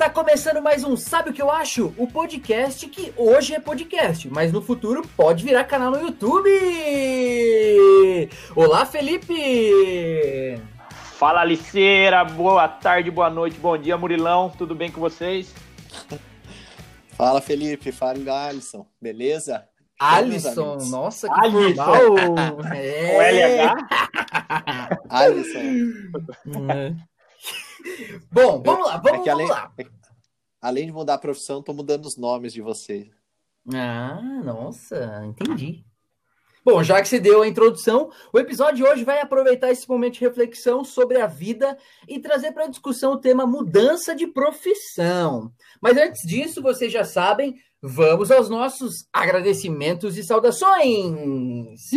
tá começando mais um Sabe o que eu acho? O podcast que hoje é podcast, mas no futuro pode virar canal no YouTube. Olá, Felipe. Fala, Aliceira. Boa tarde, boa noite, bom dia, Murilão. Tudo bem com vocês? Fala, Felipe. Fala, Alisson. Beleza? Alisson, nossa, que Alisson. formal. É. O LH? Alisson. É. Bom, vamos lá, vamos, É que além, vamos lá. é que além de mudar a profissão, tô mudando os nomes de vocês. Ah, nossa, entendi. Bom, já que você deu a introdução, o episódio de hoje vai aproveitar esse momento de reflexão sobre a vida e trazer para discussão o tema mudança de profissão. Mas antes disso, vocês já sabem, vamos aos nossos agradecimentos e saudações.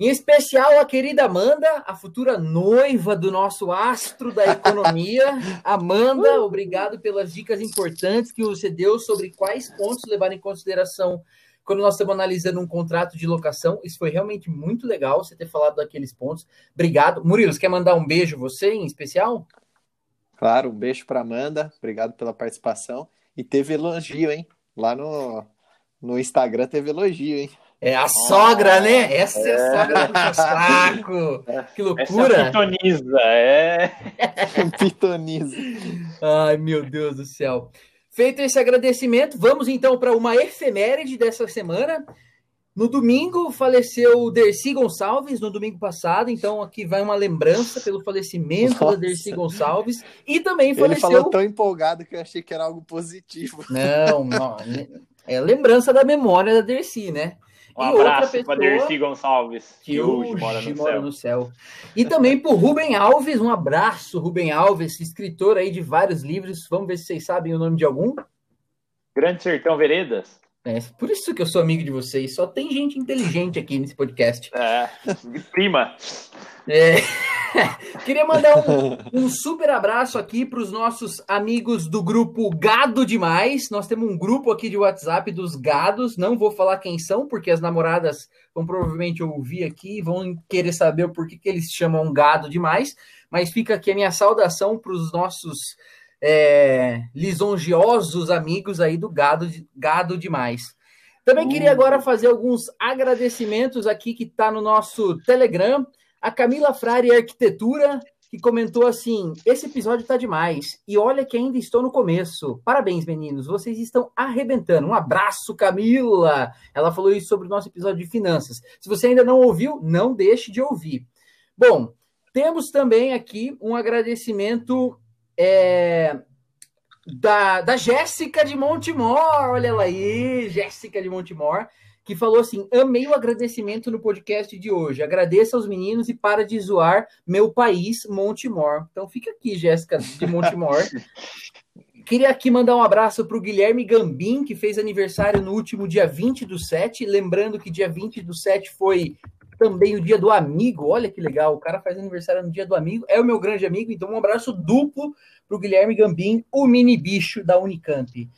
Em especial a querida Amanda, a futura noiva do nosso astro da economia. Amanda, obrigado pelas dicas importantes que você deu sobre quais pontos levar em consideração quando nós estamos analisando um contrato de locação. Isso foi realmente muito legal você ter falado daqueles pontos. Obrigado. Murilo, você quer mandar um beijo você em especial? Claro, um beijo para Amanda. Obrigado pela participação. E teve elogio, hein? Lá no, no Instagram teve elogio, hein? É a sogra, né? Essa é a sogra do saco. Que Essa é loucura. a pitoniza, é. Pitoniza. Ai, meu Deus do céu. Feito esse agradecimento, vamos então para uma efeméride dessa semana. No domingo faleceu o Dercy Gonçalves, no domingo passado, então aqui vai uma lembrança pelo falecimento da Nossa. Dercy Gonçalves. E também Ele faleceu. falou tão empolgado que eu achei que era algo positivo. Não, não, é lembrança da memória da Dercy, né? Um E abraço para Dercy Gonçalves, que, que hoje hoje mora no mora céu. no céu. E também por Rubem Alves, um abraço, Rubem Alves, escritor aí de vários livros. Vamos ver se vocês sabem o nome de algum. Grande Sertão Veredas. É, por isso que eu sou amigo de vocês. Só tem gente inteligente aqui nesse podcast. É. Prima. É. Queria mandar um, um super abraço aqui para os nossos amigos do grupo Gado Demais. Nós temos um grupo aqui de WhatsApp dos gados. Não vou falar quem são, porque as namoradas vão provavelmente ouvir aqui e vão querer saber o porquê que eles chamam gado demais. Mas fica aqui a minha saudação para os nossos é, lisonjeosos amigos aí do Gado, Gado Demais. Também queria agora fazer alguns agradecimentos aqui que está no nosso Telegram. A Camila Frari Arquitetura, que comentou assim: esse episódio tá demais. E olha que ainda estou no começo. Parabéns, meninos. Vocês estão arrebentando. Um abraço, Camila. Ela falou isso sobre o nosso episódio de finanças. Se você ainda não ouviu, não deixe de ouvir. Bom, temos também aqui um agradecimento é, da, da Jéssica de Montemor. Olha ela aí, Jéssica de Montemor que falou assim: amei o agradecimento no podcast de hoje. Agradeça aos meninos e para de zoar meu país, Montemor. Então fica aqui, Jéssica de Montemor. Queria aqui mandar um abraço para o Guilherme Gambim, que fez aniversário no último dia 20 do 7. Lembrando que dia 20 do 7 foi também o dia do amigo. Olha que legal, o cara faz aniversário no dia do amigo. É o meu grande amigo, então um abraço duplo para o Guilherme Gambim, o mini bicho da Unicamp.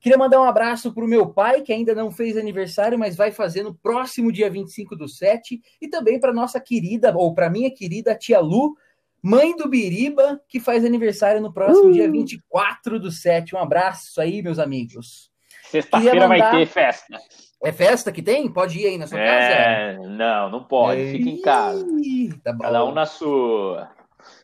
Queria mandar um abraço para o meu pai, que ainda não fez aniversário, mas vai fazer no próximo dia 25 do 7. E também para nossa querida, ou para minha querida tia Lu, mãe do Biriba, que faz aniversário no próximo dia 24 do 7. Um abraço aí, meus amigos. Sexta-feira mandar- vai ter festa. É festa que tem? Pode ir aí na sua É, não, não pode. Fica em casa. Tá bom. Cada um na sua.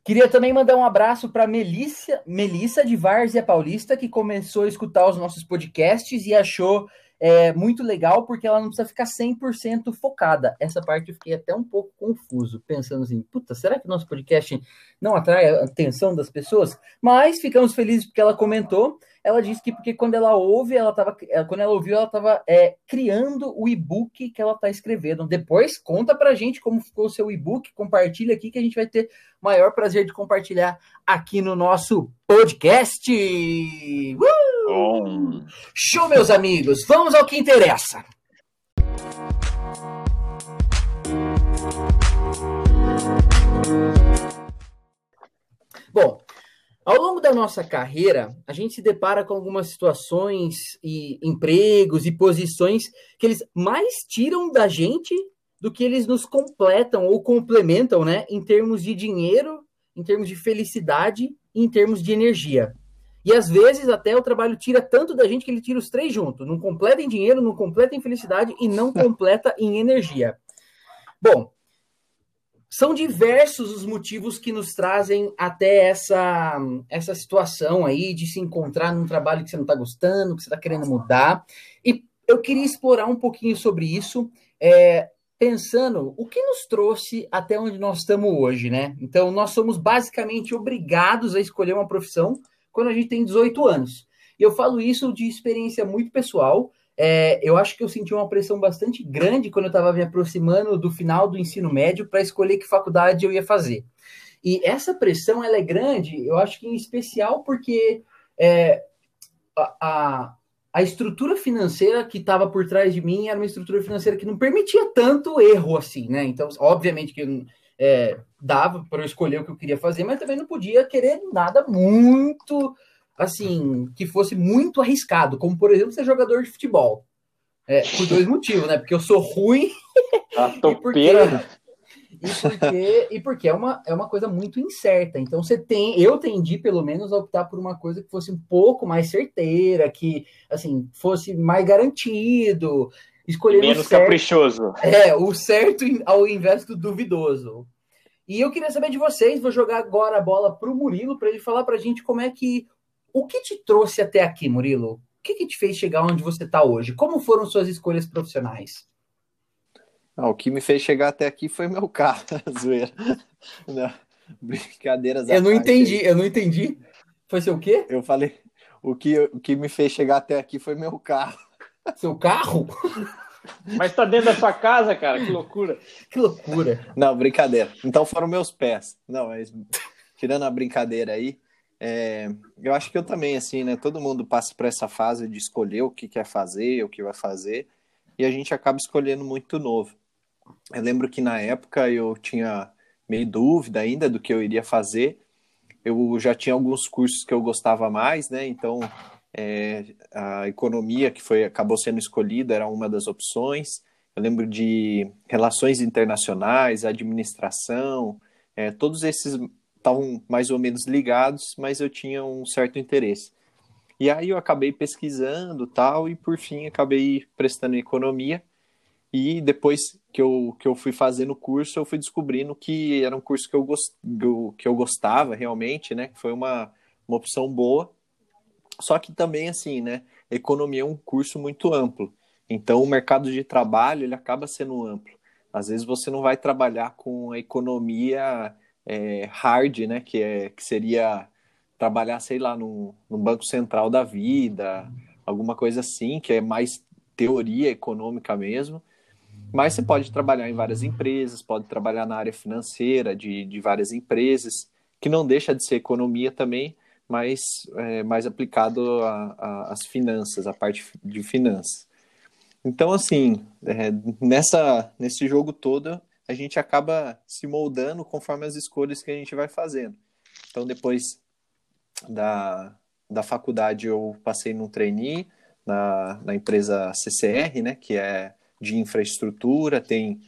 Queria também mandar um abraço para Melissa, Melissa de Várzea Paulista, que começou a escutar os nossos podcasts e achou é, muito legal, porque ela não precisa ficar 100% focada. Essa parte eu fiquei até um pouco confuso, pensando assim, puta, será que nosso podcast não atrai a atenção das pessoas? Mas ficamos felizes porque ela comentou ela disse que porque quando ela ouve, ela tava, quando ela ouviu, ela estava é, criando o e-book que ela está escrevendo. Depois conta pra gente como ficou o seu e-book, compartilha aqui que a gente vai ter maior prazer de compartilhar aqui no nosso podcast. Uh! Show, meus amigos. Vamos ao que interessa. Bom, nossa carreira, a gente se depara com algumas situações e empregos e posições que eles mais tiram da gente do que eles nos completam ou complementam, né, em termos de dinheiro, em termos de felicidade e em termos de energia. E às vezes até o trabalho tira tanto da gente que ele tira os três juntos. Não completa em dinheiro, não completa em felicidade e não completa em energia. Bom, são diversos os motivos que nos trazem até essa, essa situação aí de se encontrar num trabalho que você não está gostando, que você está querendo mudar. E eu queria explorar um pouquinho sobre isso, é, pensando o que nos trouxe até onde nós estamos hoje, né? Então, nós somos basicamente obrigados a escolher uma profissão quando a gente tem 18 anos. E eu falo isso de experiência muito pessoal. É, eu acho que eu senti uma pressão bastante grande quando eu estava me aproximando do final do ensino médio para escolher que faculdade eu ia fazer. E essa pressão ela é grande, eu acho que em especial porque é, a, a, a, estrutura financeira que estava por trás de mim era uma estrutura financeira que não permitia tanto erro assim, né? Então, obviamente que é, dava para eu escolher o que eu queria fazer, mas também não podia querer nada muito assim, que fosse muito arriscado, como por exemplo ser jogador de futebol. É, por dois motivos, né? Porque eu sou ruim. A topeira. E porque, e porque é, uma, é uma coisa muito incerta. Então você tem, eu tendi pelo menos a optar por uma coisa que fosse um pouco mais certeira, que assim, fosse mais garantido, escolher menos certo, caprichoso. É, o certo ao invés do duvidoso. E eu queria saber de vocês, vou jogar agora a bola para o Murilo para ele falar para a gente como é que o que te trouxe até aqui, Murilo? O que, que te fez chegar onde você está hoje? Como foram suas escolhas profissionais? Ah, o que me fez chegar até aqui foi meu carro, zoeira. Não, brincadeiras. Eu não entendi, eu não entendi. Foi seu quê? Eu falei, o que, o que me fez chegar até aqui foi meu carro. Seu carro? Mas tá dentro da sua casa, cara, que loucura. Que loucura. Não, brincadeira. Então foram meus pés. Não, mas tirando a brincadeira aí, é, eu acho que eu também, assim, né? Todo mundo passa por essa fase de escolher o que quer fazer, o que vai fazer, e a gente acaba escolhendo muito novo. Eu lembro que na época eu tinha meio dúvida ainda do que eu iria fazer. Eu já tinha alguns cursos que eu gostava mais, né? Então, é, a economia que foi acabou sendo escolhida era uma das opções. Eu lembro de relações internacionais, administração, é, todos esses estavam mais ou menos ligados, mas eu tinha um certo interesse. E aí eu acabei pesquisando tal, e por fim acabei prestando economia. E depois que eu, que eu fui fazendo o curso, eu fui descobrindo que era um curso que eu, gost, que eu gostava realmente, né? Que foi uma, uma opção boa. Só que também, assim, né? Economia é um curso muito amplo. Então, o mercado de trabalho, ele acaba sendo amplo. Às vezes você não vai trabalhar com a economia é, hard, né? Que, é, que seria trabalhar, sei lá, no, no Banco Central da vida, alguma coisa assim, que é mais teoria econômica mesmo. Mas você pode trabalhar em várias empresas, pode trabalhar na área financeira de, de várias empresas, que não deixa de ser economia também, mas é, mais aplicado às finanças, a parte de finanças. Então, assim, é, nessa, nesse jogo todo, a gente acaba se moldando conforme as escolhas que a gente vai fazendo. Então, depois da, da faculdade, eu passei num trainee na, na empresa CCR, né, que é de infraestrutura, tem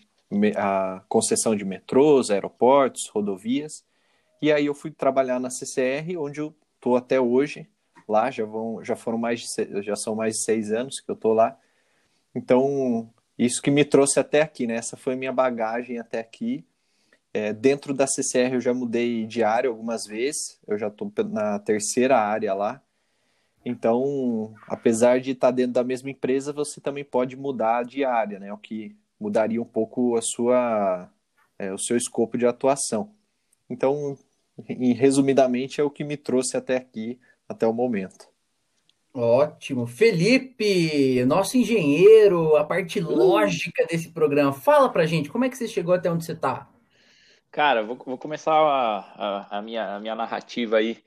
a concessão de metrôs, aeroportos, rodovias. E aí eu fui trabalhar na CCR, onde eu estou até hoje. Lá já vão, já foram mais de, já são mais de seis anos que eu estou lá. Então isso que me trouxe até aqui, né? Essa foi minha bagagem até aqui. É, dentro da CCR eu já mudei de área algumas vezes, eu já estou na terceira área lá. Então, apesar de estar dentro da mesma empresa, você também pode mudar de área, né? O que mudaria um pouco a sua, é, o seu escopo de atuação. Então, resumidamente, é o que me trouxe até aqui, até o momento. Ótimo. Felipe, nosso engenheiro, a parte uh. lógica desse programa. Fala pra gente, como é que você chegou até onde você tá? Cara, vou, vou começar a, a, a, minha, a minha narrativa aí,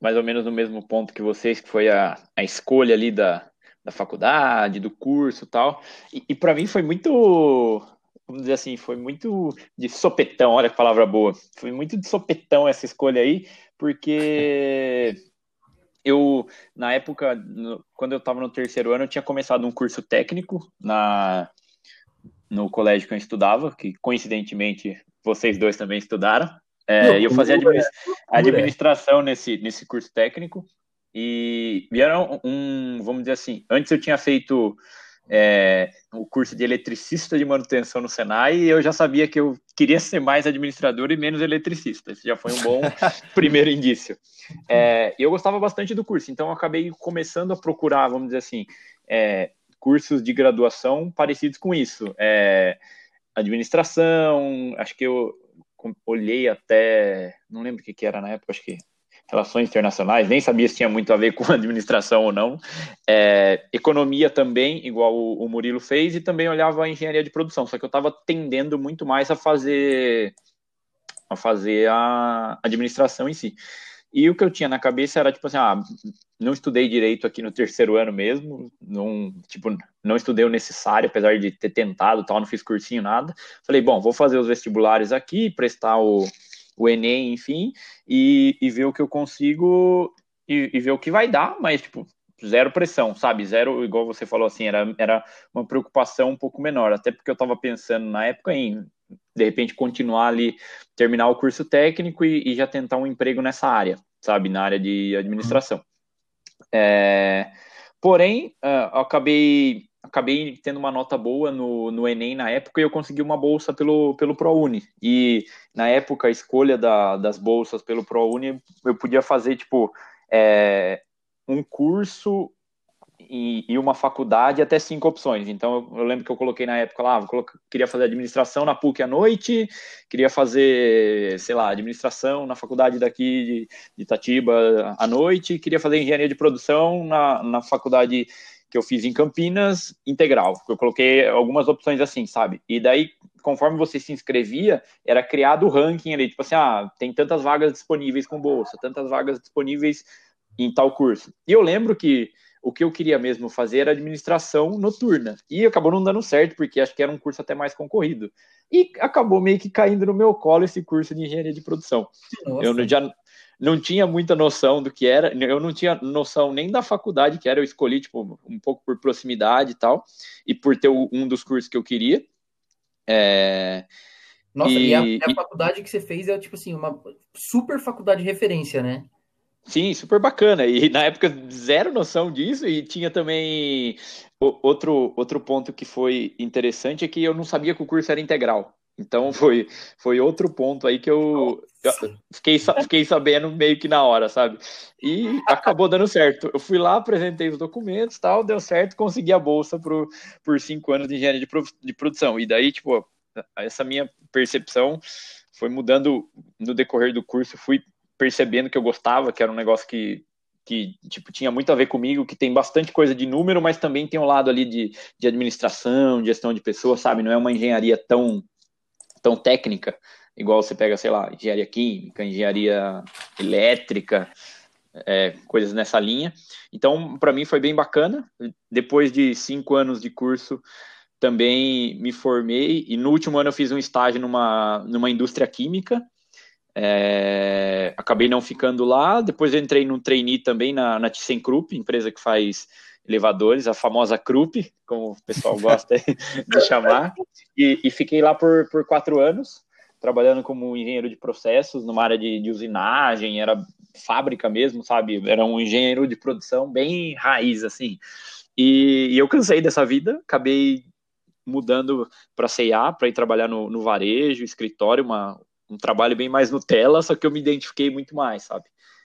mais ou menos no mesmo ponto que vocês, que foi a, a escolha ali da, da faculdade, do curso tal. E, e para mim foi muito, vamos dizer assim, foi muito de sopetão, olha que palavra boa. Foi muito de sopetão essa escolha aí, porque eu, na época, no, quando eu estava no terceiro ano, eu tinha começado um curso técnico na, no colégio que eu estudava, que coincidentemente vocês dois também estudaram. É, eu fazia administração nesse, nesse curso técnico e vieram um, vamos dizer assim, antes eu tinha feito é, o curso de eletricista de manutenção no Senai e eu já sabia que eu queria ser mais administrador e menos eletricista. Esse já foi um bom primeiro indício. É, eu gostava bastante do curso, então eu acabei começando a procurar, vamos dizer assim, é, cursos de graduação parecidos com isso. É, administração, acho que eu olhei até, não lembro o que, que era na época, acho que relações internacionais, nem sabia se tinha muito a ver com administração ou não. É, economia também, igual o, o, Murilo fez, e também olhava a engenharia de produção, só que eu estava tendendo muito mais a fazer a fazer a administração em si. E o que eu tinha na cabeça era tipo assim, ah, não estudei direito aqui no terceiro ano mesmo, não, tipo, não estudei o necessário, apesar de ter tentado, tal, não fiz cursinho nada. Falei, bom, vou fazer os vestibulares aqui, prestar o, o Enem, enfim, e, e ver o que eu consigo e, e ver o que vai dar, mas tipo, zero pressão, sabe? Zero, igual você falou assim, era, era uma preocupação um pouco menor, até porque eu estava pensando na época em de repente continuar ali, terminar o curso técnico e, e já tentar um emprego nessa área, sabe, na área de administração. É, porém, uh, eu acabei acabei tendo uma nota boa no, no Enem na época e eu consegui uma bolsa pelo, pelo ProUni. E na época, a escolha da, das bolsas pelo ProUni, eu podia fazer, tipo, é, um curso e, e, uma faculdade até cinco opções. Então, eu, eu, lembro que eu coloquei na época lá, queria fazer administração na PUC à noite, queria fazer, sei lá, administração na faculdade daqui de, de Itatiba à noite, queria fazer engenharia de produção na, na faculdade que eu fiz em Campinas, integral. Eu coloquei algumas opções assim, sabe? E daí, conforme você se inscrevia, era criado o ranking ali, tipo assim, ah, tem tantas vagas disponíveis com bolsa, tantas vagas disponíveis em tal curso. E eu lembro que o que eu queria mesmo fazer era administração noturna. E acabou não dando certo, porque acho que era um curso até mais concorrido. E acabou meio que caindo no meu colo esse curso de engenharia de produção. Nossa. Eu já não tinha muita noção do que era, eu não tinha noção nem da faculdade que era, eu escolhi, tipo, um pouco por proximidade e tal, e por ter um dos cursos que eu queria. É... Nossa, e, e, a, e, a, faculdade que você fez é, tipo assim, uma super faculdade de referência, né? Sim, super bacana. E na época, zero noção disso. E tinha também outro, outro ponto que foi interessante: é que eu não sabia que o curso era integral. Então foi, foi outro ponto aí que eu, eu fiquei, fiquei sabendo meio que na hora, sabe? E acabou dando certo. Eu fui lá, apresentei os documentos tal, deu certo, consegui a bolsa pro, por cinco anos de engenharia de, de produção. E daí, tipo, essa minha percepção foi mudando no decorrer do curso, fui percebendo que eu gostava, que era um negócio que, que tipo, tinha muito a ver comigo, que tem bastante coisa de número, mas também tem um lado ali de, de administração, de gestão de pessoas, sabe? Não é uma engenharia tão, tão técnica, igual você pega, sei lá, engenharia química, engenharia elétrica, é, coisas nessa linha. Então, para mim foi bem bacana. Depois de cinco anos de curso, também me formei e no último ano eu fiz um estágio numa, numa indústria química é, acabei não ficando lá. Depois eu entrei no trainee também na, na ThyssenKrupp, empresa que faz elevadores, a famosa Krupp, como o pessoal gosta de chamar. E, e, fiquei lá por, por quatro anos, trabalhando como engenheiro de processos, numa área de, de usinagem, era fábrica mesmo, sabe? Era um engenheiro de produção bem raiz, assim. E, e eu cansei dessa vida, acabei mudando para C&A, para ir trabalhar no, no varejo, escritório, uma, um trabalho bem mais Nutella, só que eu me identifiquei muito mais, sabe?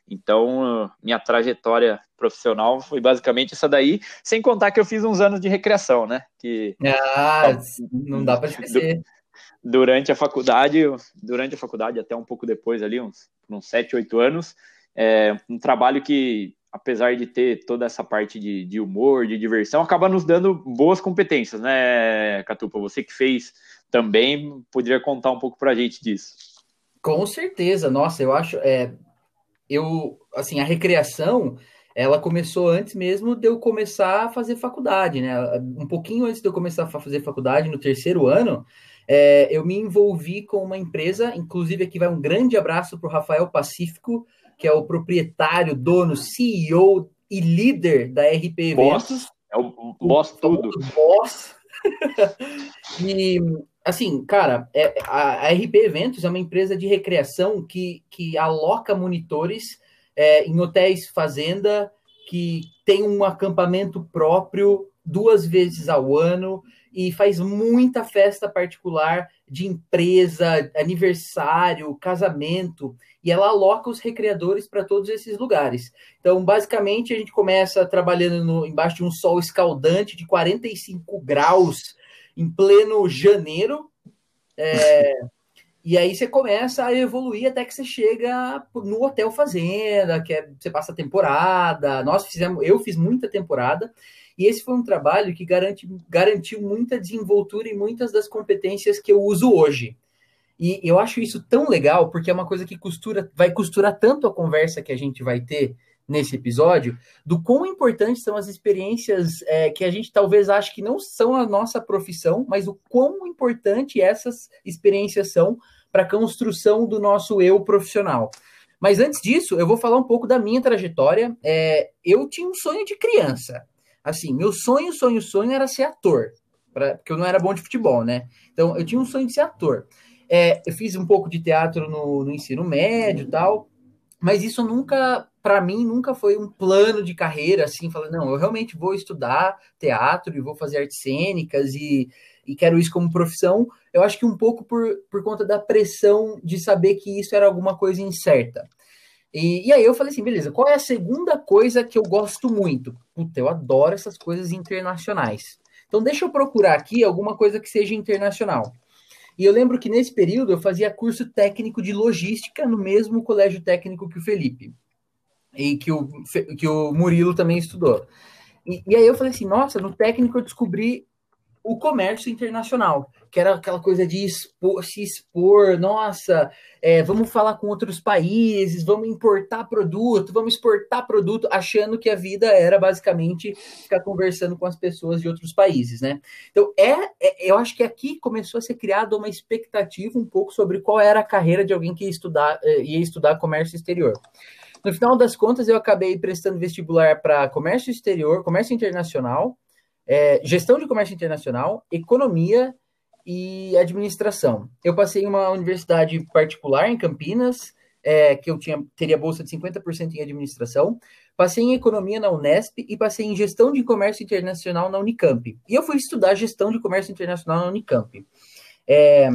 Então, minha trajetória profissional foi basicamente essa daí, sem contar que eu fiz uns anos de recreação, né? Que, ah, não dá para esquecer. Durante a faculdade, durante a faculdade, até um pouco depois ali, uns, uns 7, 8 anos, é um trabalho que, apesar de ter toda essa parte de, de humor, de diversão, acaba nos dando boas competências, né, Catupa? Você que fez também, poderia contar um pouco para a gente disso. Com certeza, nossa, eu acho, é, eu, assim, a recreação, ela começou antes mesmo de eu começar a fazer faculdade, né? Um pouquinho antes de eu começar a fazer faculdade, no terceiro ano, é, eu me envolvi com uma empresa, inclusive aqui vai um grande abraço para o Rafael Pacífico, que é o proprietário, dono, CEO e líder da RP boss. Eventos. É o boss tudo. O boss. e, assim, cara, é, a, a, RP Eventos é uma empresa de recreação que, que aloca monitores é, em hotéis fazenda, que tem um acampamento próprio duas vezes ao ano e faz muita festa particular de empresa, aniversário, casamento, e ela aloca os recreadores para todos esses lugares. Então, basicamente, a gente começa trabalhando no, embaixo de um sol escaldante de 45 graus em pleno janeiro. É, e aí você começa a evoluir até que você chega no Hotel Fazenda, que é, você passa a temporada. Nós fizemos, eu fiz muita temporada, e esse foi um trabalho que garante, garantiu muita desenvoltura e muitas das competências que eu uso hoje. E eu acho isso tão legal, porque é uma coisa que costura, vai costurar tanto a conversa que a gente vai ter nesse episódio, do quão importantes são as experiências é, que a gente talvez ache que não são a nossa profissão, mas o quão importante essas experiências são para a construção do nosso eu profissional. Mas antes disso, eu vou falar um pouco da minha trajetória. É, eu tinha um sonho de criança. Assim, meu sonho, sonho, sonho era ser ator, pra, porque eu não era bom de futebol, né? Então, eu tinha um sonho de ser ator. É, eu fiz um pouco de teatro no, no ensino médio e tal, mas isso nunca, para mim, nunca foi um plano de carreira, assim, falando, não, eu realmente vou estudar teatro e vou fazer artes cênicas e, e quero isso como profissão. Eu acho que um pouco por, por conta da pressão de saber que isso era alguma coisa incerta. E, e, aí eu falei assim, beleza, qual é a segunda coisa que eu gosto muito? Puta, eu adoro essas coisas internacionais. Então deixa eu procurar aqui alguma coisa que seja internacional. E eu lembro que nesse período eu fazia curso técnico de logística no mesmo colégio técnico que o Felipe. E que o, que o Murilo também estudou. E, e aí eu falei assim, nossa, no técnico eu descobri o comércio internacional, que era aquela coisa de expor, se expor, nossa, é, vamos falar com outros países, vamos importar produto, vamos exportar produto, achando que a vida era basicamente ficar conversando com as pessoas de outros países, né? Então, é, é eu acho que aqui começou a ser criada uma expectativa um pouco sobre qual era a carreira de alguém que ia estudar, é, ia estudar comércio exterior. No final das contas, eu acabei prestando vestibular para comércio exterior, comércio internacional, é, gestão de comércio internacional, economia e administração. Eu passei em uma universidade particular em Campinas, é, que eu tinha, teria bolsa de 50% em administração. Passei em economia na Unesp e passei em gestão de comércio internacional na Unicamp. E eu fui estudar gestão de comércio internacional na Unicamp, é,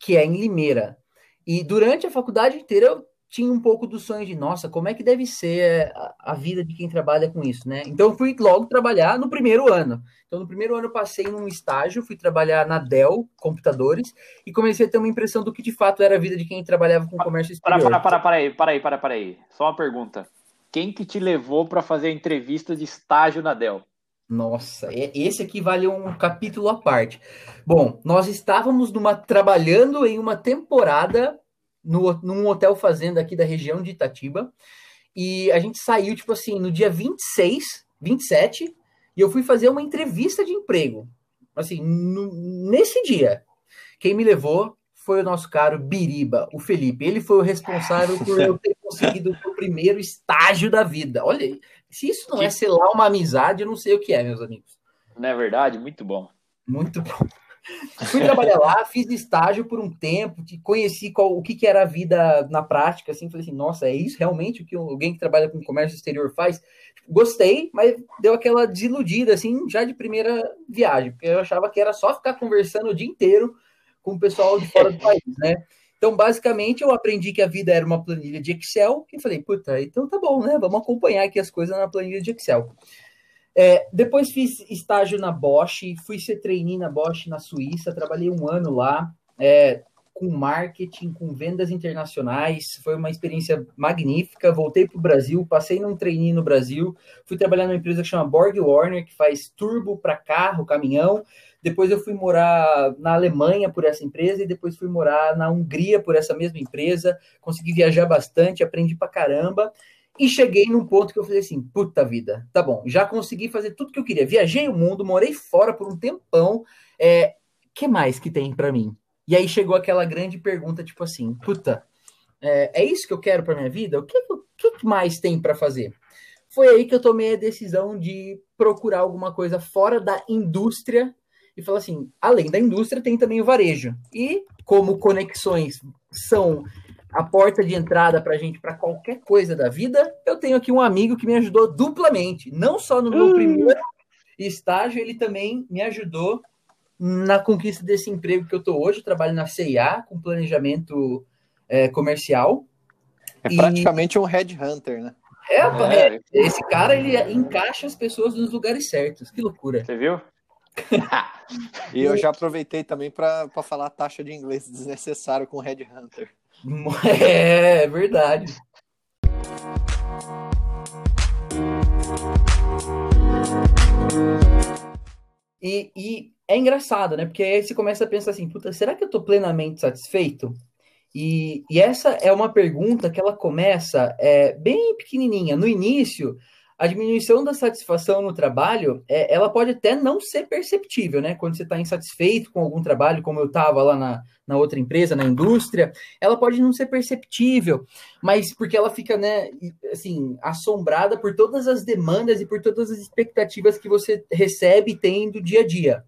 que é em Limeira. E durante a faculdade inteira eu tinha um pouco do sonho de, nossa, como é que deve ser a, a, vida de quem trabalha com isso, né? Então eu fui logo trabalhar no primeiro ano. Então no primeiro ano eu passei num estágio, fui trabalhar na Dell Computadores e comecei a ter uma impressão do que de fato era a vida de quem trabalhava com comércio exterior. Para, para, para, para aí, para aí, para, para aí. Só uma pergunta. Quem que te levou para fazer a entrevista de estágio na Dell? Nossa, esse aqui vale um capítulo à parte. Bom, nós estávamos numa trabalhando em uma temporada no, num hotel fazenda aqui da região de Itatiba. E a gente saiu, tipo assim, no dia 26, 27, e eu fui fazer uma entrevista de emprego. Assim, no, nesse dia. Quem me levou foi o nosso caro Biriba, o Felipe. Ele foi o responsável por eu ter conseguido o primeiro estágio da vida. Olha, se isso não é selar uma amizade, eu não sei o que é, meus amigos. Não é verdade? Muito bom. Muito bom. Fui trabalhar lá, fiz estágio por um tempo, conheci qual, o que, que era a vida na prática, assim, falei assim, nossa, é isso realmente o que alguém que trabalha com comércio exterior faz? Gostei, mas deu aquela desiludida, assim, já de primeira viagem, porque eu achava que era só ficar conversando o dia inteiro com o pessoal de fora do país, né? Então, basicamente, eu aprendi que a vida era uma planilha de Excel e falei, puta, então tá bom, né? Vamos acompanhar aqui as coisas na planilha de Excel. É, depois fiz estágio na Bosch, fui ser trainee na Bosch na Suíça, trabalhei um ano lá é, com marketing, com vendas internacionais, foi uma experiência magnífica. Voltei para o Brasil, passei num trainee no Brasil, fui trabalhar numa empresa que chama Borg Warner, que faz turbo para carro, caminhão. Depois eu fui morar na Alemanha por essa empresa e depois fui morar na Hungria por essa mesma empresa. Consegui viajar bastante, aprendi para caramba. E cheguei num ponto que eu falei assim: puta vida, tá bom, já consegui fazer tudo que eu queria. Viajei o mundo, morei fora por um tempão. É, que mais que tem para mim? E aí chegou aquela grande pergunta, tipo assim: puta, É, é isso que eu quero para minha vida? O que, que, que mais tem para fazer? Foi aí que eu tomei a decisão de procurar alguma coisa fora da indústria e falar assim: além da indústria, tem também o varejo. E como conexões são a porta de entrada para a gente para qualquer coisa da vida, eu tenho aqui um amigo que me ajudou duplamente. Não só no meu uh. primeiro estágio, ele também me ajudou na conquista desse emprego que eu estou hoje. Eu trabalho na CIA com planejamento é, comercial. É praticamente e... um headhunter, né? É, é, esse cara ele encaixa as pessoas nos lugares certos. Que loucura. Você viu? e eu já aproveitei também para falar a taxa de inglês desnecessário com Headhunter. É, é verdade. E, e, é engraçado, né? Porque aí você começa a pensar assim, puta, será que eu tô plenamente satisfeito? E, e essa é uma pergunta que ela começa é, bem pequenininha. No início, a diminuição da satisfação no trabalho, é, ela pode até não ser perceptível, né? Quando você está insatisfeito com algum trabalho, como eu estava lá na, na outra empresa, na indústria, ela pode não ser perceptível, mas porque ela fica, né, assim, assombrada por todas as demandas e por todas as expectativas que você recebe e tem do dia a dia.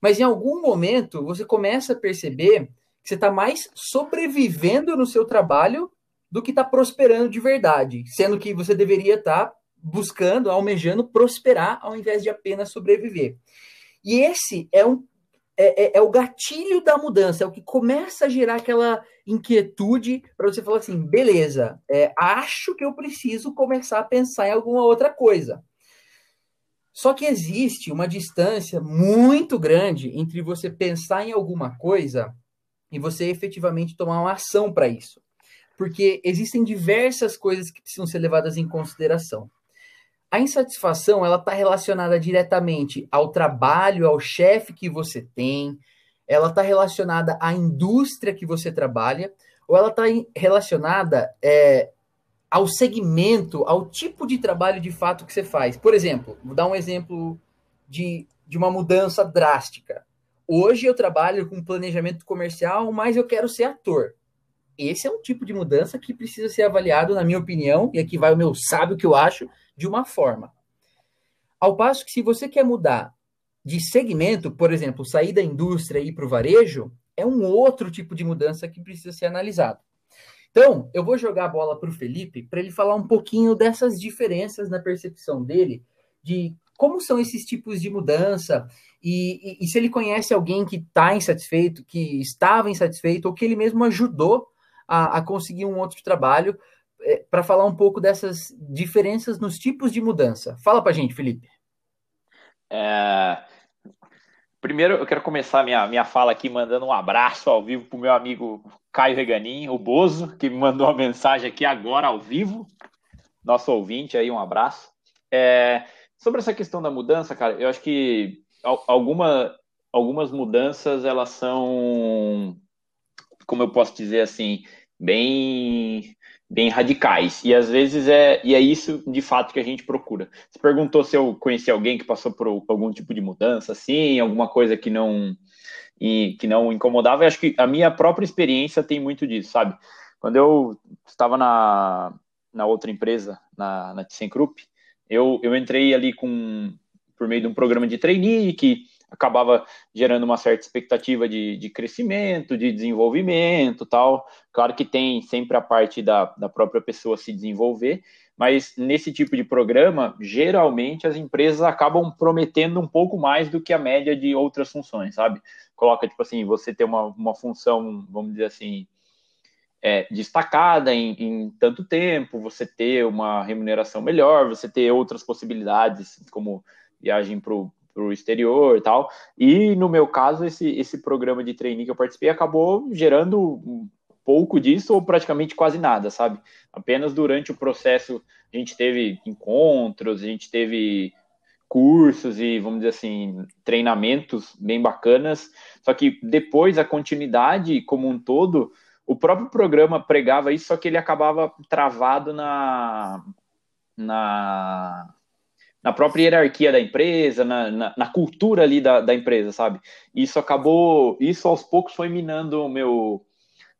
Mas em algum momento, você começa a perceber que você está mais sobrevivendo no seu trabalho do que está prosperando de verdade, sendo que você deveria estar tá buscando, almejando prosperar ao invés de apenas sobreviver. E esse é um é, é, é, o gatilho da mudança, é o que começa a gerar aquela inquietude para você falar assim: beleza, é, acho que eu preciso começar a pensar em alguma outra coisa. Só que existe uma distância muito grande entre você pensar em alguma coisa e você efetivamente tomar uma ação para isso. Porque existem diversas coisas que precisam ser levadas em consideração. A insatisfação ela está relacionada diretamente ao trabalho, ao chefe que você tem, ela está relacionada à indústria que você trabalha, ou ela está relacionada é, ao segmento, ao tipo de trabalho de fato que você faz. Por exemplo, vou dar um exemplo de, de uma mudança drástica. Hoje eu trabalho com planejamento comercial, mas eu quero ser ator. Esse é um tipo de mudança que precisa ser avaliado, na minha opinião, e aqui vai o meu sábio que eu acho, de uma forma. Ao passo que se você quer mudar de segmento, por exemplo, sair da indústria e ir para o varejo, é um outro tipo de mudança que precisa ser analisado. Então, eu vou jogar a bola para o Felipe para ele falar um pouquinho dessas diferenças na percepção dele de como são esses tipos de mudança e, e, e se ele conhece alguém que está insatisfeito, que estava insatisfeito, ou que ele mesmo ajudou a, a conseguir um outro trabalho, é, para falar um pouco dessas diferenças nos tipos de mudança. Fala para gente, Felipe. É... Primeiro, eu quero começar minha, minha fala aqui mandando um abraço ao vivo para o meu amigo Caio Reganin, o Bozo, que me mandou uma mensagem aqui agora ao vivo. Nosso ouvinte aí, um abraço. É... Sobre essa questão da mudança, cara, eu acho que alguma, algumas mudanças elas são, como eu posso dizer assim, bem bem radicais e às vezes é e é isso de fato que a gente procura. Você perguntou se eu conheci alguém que passou por algum tipo de mudança, assim, alguma coisa que não e que não incomodava. Eu acho que a minha própria experiência tem muito disso, sabe? Quando eu estava na, na outra empresa, na, na ThyssenKrupp, eu, eu entrei ali com por meio de um programa de trainee que acabava gerando uma certa expectativa de, de crescimento, de desenvolvimento tal. Claro que tem sempre a parte da, da própria pessoa se desenvolver, mas nesse tipo de programa, geralmente as empresas acabam prometendo um pouco mais do que a média de outras funções, sabe? Coloca, tipo assim, você ter uma, uma função, vamos dizer assim, é, destacada em, em, tanto tempo, você ter uma remuneração melhor, você ter outras possibilidades, como viagem para o o exterior e tal. E no meu caso, esse, esse programa de trainee que eu participei acabou gerando pouco disso ou praticamente quase nada, sabe? Apenas durante o processo a gente teve encontros, a gente teve cursos e, vamos dizer assim, treinamentos bem bacanas. Só que depois a continuidade como um todo, o próprio programa pregava isso, só que ele acabava travado na, na na própria hierarquia da empresa, na, na, na cultura ali da, da, empresa, sabe? Isso acabou, isso aos poucos foi minando o meu,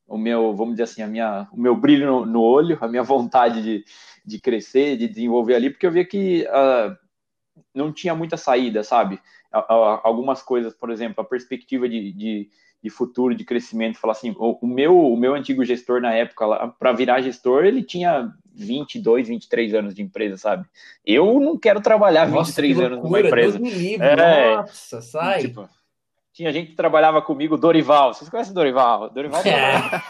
o meu, vamos dizer assim, a minha, o meu brilho no, no olho, a minha vontade de, de crescer, de desenvolver ali, porque eu via que uh, não tinha muita saída, sabe? Algumas coisas, por exemplo, a perspectiva de, de, de futuro, de crescimento, falar assim, o, o, meu, o meu antigo gestor na época, para virar gestor, ele tinha 22, 23 anos de empresa, sabe? Eu não quero trabalhar Nossa, 23 anos numa empresa. Livre, é, Nossa, sai. Tipo, tinha gente que trabalhava comigo, Dorival. Vocês conhecem Dorival? Dorival é.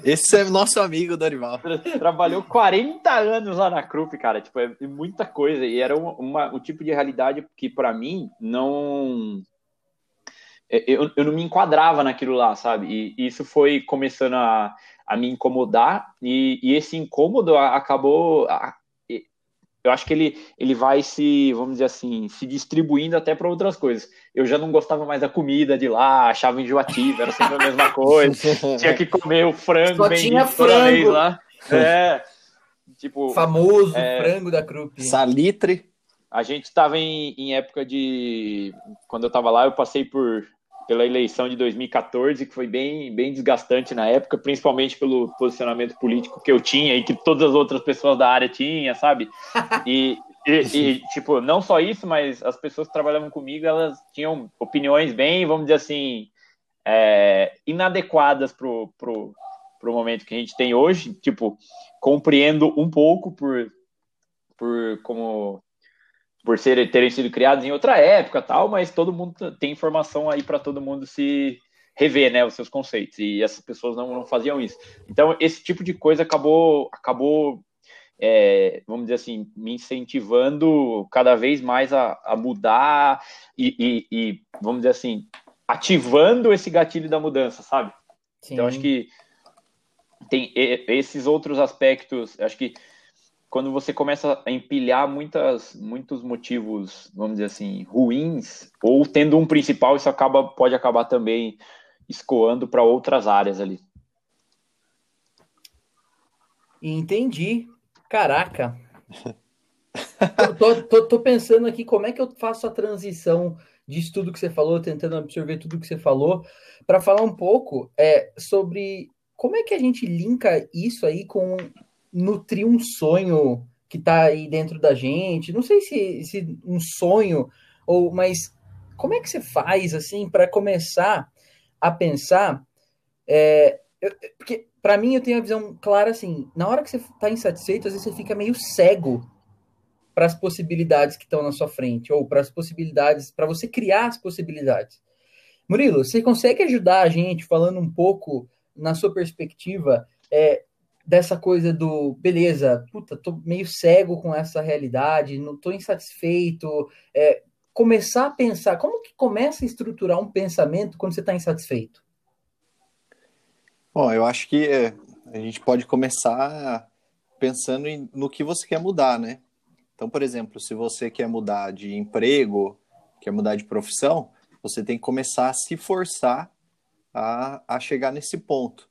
Esse é nosso amigo, Dorival. Trabalhou 40 anos lá na Krupp, cara. Tipo, é muita coisa. E era uma, uma um tipo de realidade que, para mim, não. É, eu, eu não me enquadrava naquilo lá, sabe? E isso foi começando a, a me incomodar. E, e esse incômodo acabou eu acho que ele, ele vai se, vamos dizer assim, se distribuindo até para outras coisas. Eu já não gostava mais da comida de lá, achava enjoativa, era sempre a mesma coisa. tinha que comer o frango Só tinha frango. lá. É. Tipo, famoso é, frango da Krupp. Salitre. A gente estava em, em época de quando eu estava lá, eu passei por pela eleição de 2014, que foi bem, bem desgastante na época, principalmente pelo posicionamento político que eu tinha e que todas as outras pessoas da área tinham, sabe? E, e, e, tipo, não só isso, mas as pessoas que trabalhavam comigo, elas tinham opiniões bem, vamos dizer assim, é, inadequadas pro, pro, pro momento que a gente tem hoje. Tipo, compreendo um pouco por, por como por ser, terem sido criados em outra época tal, mas todo mundo tem informação aí para todo mundo se rever, né, os seus conceitos, e essas pessoas não, não faziam isso. Então, esse tipo de coisa acabou, acabou é, vamos dizer assim, me incentivando cada vez mais a, a mudar e, e, e, vamos dizer assim, ativando esse gatilho da mudança, sabe? Sim. Então, acho que tem esses outros aspectos, acho que quando você começa a empilhar muitas, muitos motivos, vamos dizer assim, ruins, ou tendo um principal, isso acaba, pode acabar também escoando para outras áreas ali. Entendi. Caraca. tô, tô, tô, pensando aqui como é que eu faço a transição disso tudo que você falou, tentando absorver tudo que você falou, para falar um pouco é, sobre como é que a gente linka isso aí com nutrir um sonho que está aí dentro da gente. Não sei se, se um sonho, ou mas como é que você faz assim para começar a pensar? É, eu, porque para mim eu tenho a visão clara assim, na hora que você está insatisfeito, às vezes você fica meio cego para as possibilidades que estão na sua frente, ou para as possibilidades, para você criar as possibilidades. Murilo, você consegue ajudar a gente falando um pouco na sua perspectiva é, dessa coisa do beleza, puta, tô meio cego com essa realidade, não tô insatisfeito. É, começar a pensar, como que começa a estruturar um pensamento quando você está insatisfeito? Bom, eu acho que é, a gente pode começar pensando em, no que você quer mudar, né? Então, por exemplo, se você quer mudar de emprego, quer mudar de profissão, você tem que começar a se forçar a, a chegar nesse ponto.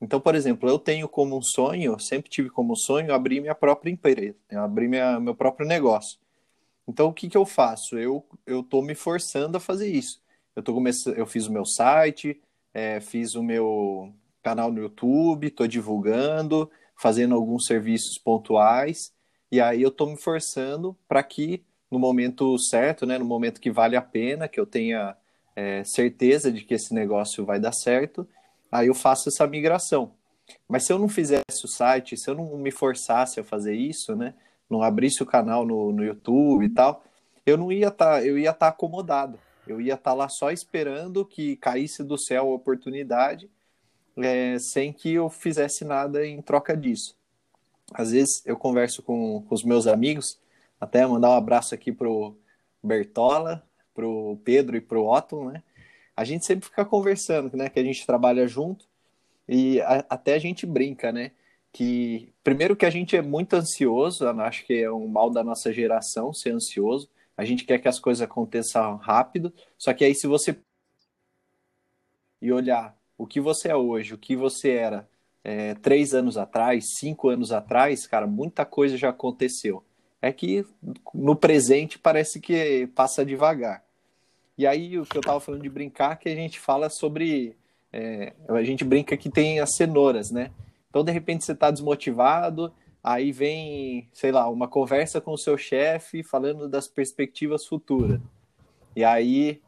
Então, por exemplo, eu tenho como um sonho, sempre tive como sonho abrir minha própria empresa, abrir minha, meu próprio negócio. Então, o que, que eu faço? Eu eu estou me forçando a fazer isso. Eu tô começando, eu fiz o meu site, é, fiz o meu canal no YouTube, estou divulgando, fazendo alguns serviços pontuais, e aí eu estou me forçando para que no momento certo, né, no momento que vale a pena, que eu tenha é, certeza de que esse negócio vai dar certo, aí eu faço essa migração. Mas se eu não fizesse o site, se eu não me forçasse a fazer isso, né, não abrisse o canal no, no YouTube e tal, eu não ia estar, tá, eu ia estar tá acomodado. Eu ia estar tá lá só esperando que caísse do céu a oportunidade, é, sem que eu fizesse nada em troca disso. Às vezes eu converso com, com os meus amigos, até mandar um abraço aqui pro Bertola, pro Pedro e pro Otton, né? A gente sempre fica conversando, né? Que a gente trabalha junto e a, até a gente brinca, né? Que primeiro que a gente é muito ansioso, acho que é um mal da nossa geração ser ansioso. A gente quer que as coisas aconteçam rápido, só que aí se você e olhar o que você é hoje, o que você era é, três anos atrás, cinco anos atrás, cara, muita coisa já aconteceu. É que no presente parece que passa devagar. E aí o que eu estava falando de brincar, que a gente fala sobre é, a gente brinca que tem as cenouras, né? Então, de repente, você está desmotivado, aí vem, sei lá, uma conversa com o seu chefe falando das perspectivas futuras. E aí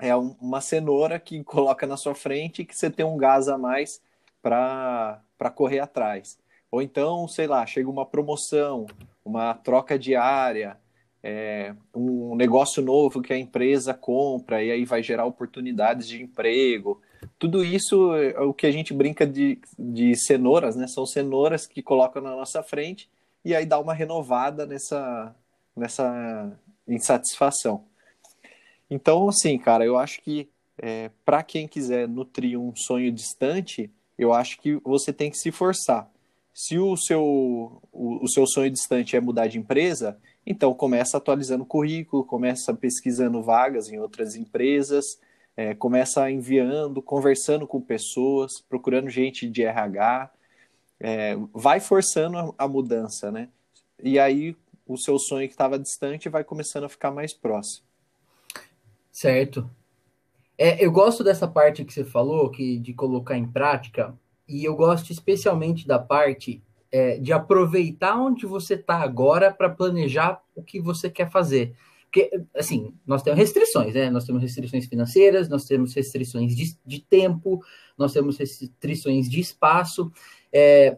é uma cenoura que coloca na sua frente que você tem um gás a mais para correr atrás. Ou então, sei lá, chega uma promoção, uma troca diária, é, um negócio novo que a empresa compra e aí vai gerar oportunidades de emprego. Tudo isso é o que a gente brinca de, de cenouras, né? São cenouras que colocam na nossa frente e aí dá uma renovada nessa, nessa insatisfação. Então, assim, cara, eu acho que é, para quem quiser nutrir um sonho distante, eu acho que você tem que se forçar. Se o seu, o, o seu sonho distante é mudar de empresa, então, começa atualizando o currículo, começa pesquisando vagas em outras empresas, é, começa enviando, conversando com pessoas, procurando gente de RH, é, vai forçando a, mudança, né? E aí o seu sonho que estava distante vai começando a ficar mais próximo. Certo. É, eu gosto dessa parte que você falou, que de colocar em prática, e eu gosto especialmente da parte é, de aproveitar onde você está agora para planejar o que você quer fazer. Porque, assim, nós temos restrições, né? Nós temos restrições financeiras, nós temos restrições de, de tempo, nós temos restrições de espaço. É,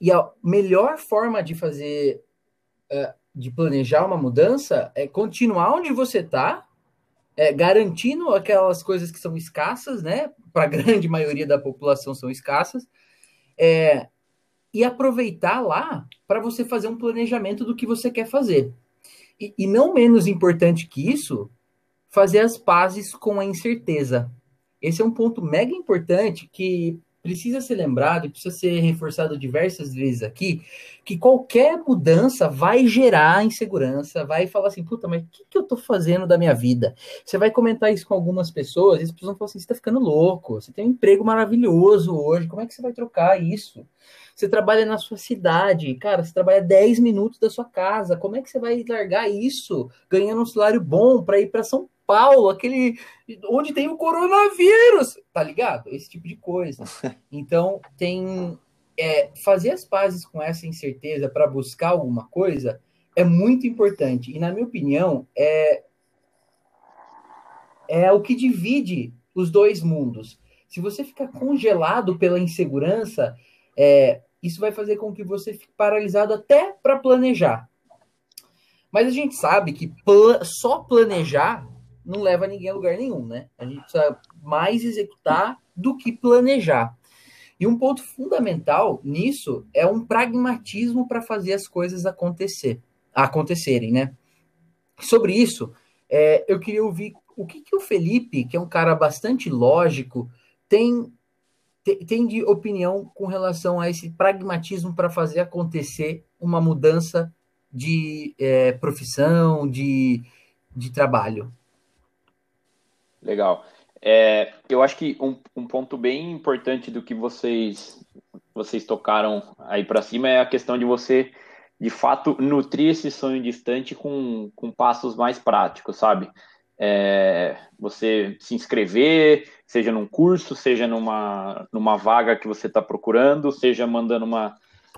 e a melhor forma de fazer, é, de planejar uma mudança é continuar onde você está, é, garantindo aquelas coisas que são escassas, né? Para a grande maioria da população são escassas. É, e aproveitar lá para você fazer um planejamento do que você quer fazer. E, e, não menos importante que isso, fazer as pazes com a incerteza. Esse é um ponto mega importante que precisa ser lembrado e precisa ser reforçado diversas vezes aqui, que qualquer mudança vai gerar insegurança, vai falar assim, puta, mas o que, que eu tô fazendo da minha vida? Você vai comentar isso com algumas pessoas, e as pessoas vão falar assim, você tá ficando louco, você tem um emprego maravilhoso hoje, como é que você vai trocar isso? Você trabalha na sua cidade, cara, você trabalha 10 minutos da sua casa. Como é que você vai largar isso ganhando um salário bom para ir para São Paulo, aquele onde tem o coronavírus, tá ligado? Esse tipo de coisa. Então, tem é, fazer as pazes com essa incerteza para buscar alguma coisa é muito importante. E, na minha opinião, é, é o que divide os dois mundos. Se você ficar congelado pela insegurança, é, isso vai fazer com que você fique paralisado até para planejar. Mas a gente sabe que pl só planejar não leva ninguém a lugar nenhum, né? A gente precisa mais executar do que planejar. E um ponto fundamental nisso é um pragmatismo para fazer as coisas acontecer, acontecerem, né? Sobre isso, é, eu queria ouvir o que, que o Felipe, que é um cara bastante lógico, tem tem de opinião com relação a esse pragmatismo para fazer acontecer uma mudança de é, profissão, de, de trabalho? Legal. É, eu acho que um, um, ponto bem importante do que vocês vocês tocaram aí para cima é a questão de você, de fato, nutrir esse sonho distante com, com passos mais práticos, sabe? É, você se inscrever, seja num curso, seja numa, numa vaga que você está procurando, seja mandando uma,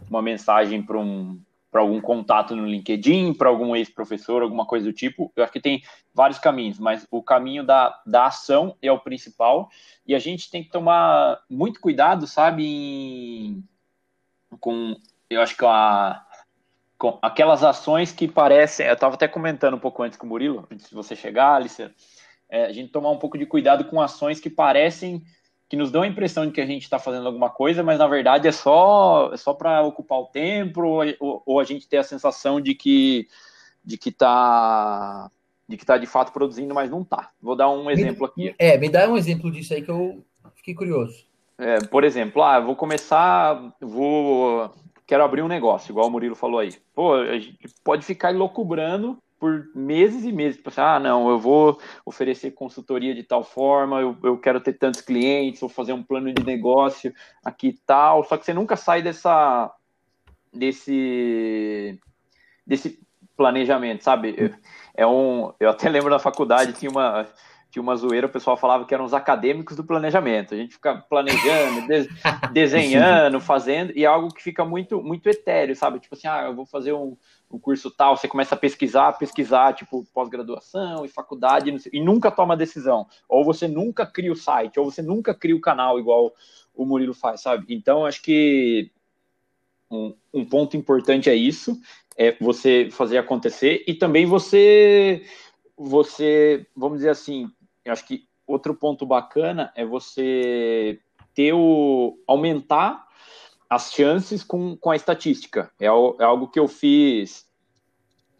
uma mensagem para um, para algum contato no LinkedIn, para algum ex-professor, alguma coisa do tipo. Eu acho que tem vários caminhos, mas o caminho da, da ação é o principal e a gente tem que tomar muito cuidado, sabe, em, com, eu acho que a com aquelas ações que parecem. Eu estava até comentando um pouco antes com o Murilo, antes de você chegar, Alice, é, a gente tomar um pouco de cuidado com ações que parecem que nos dão a impressão de que a gente está fazendo alguma coisa, mas na verdade é só é só para ocupar o tempo ou, ou, a gente ter a sensação de que de que está de que tá de fato produzindo, mas não está. Vou dar um exemplo aqui. É, me dá um exemplo disso aí que eu fiquei curioso. É, por exemplo, ah, vou começar, vou quero abrir um negócio, igual o Murilo falou aí. Pô, a gente pode ficar loucubrando por meses e meses. Tipo assim, ah, não, eu vou oferecer consultoria de tal forma, eu, eu quero ter tantos clientes, vou fazer um plano de negócio aqui e tal. Só que você nunca sai dessa desse desse planejamento, sabe? É um, eu até lembro na faculdade tinha uma tinha uma zoeira, o pessoal falava que eram os acadêmicos do planejamento. A gente fica planejando, de, desenhando, fazendo, e é algo que fica muito, muito etéreo, sabe? Tipo assim, ah, eu vou fazer um, um curso tal, você começa a pesquisar, pesquisar, tipo, pós-graduação e faculdade, e nunca toma decisão. Ou você nunca cria o site, ou você nunca cria o canal igual o Murilo faz, sabe? Então, acho que um, um ponto importante é isso, é você fazer acontecer, e também você, você, vamos dizer assim, eu acho que outro ponto bacana é você ter o aumentar as chances com, com a estatística. É, é algo que eu fiz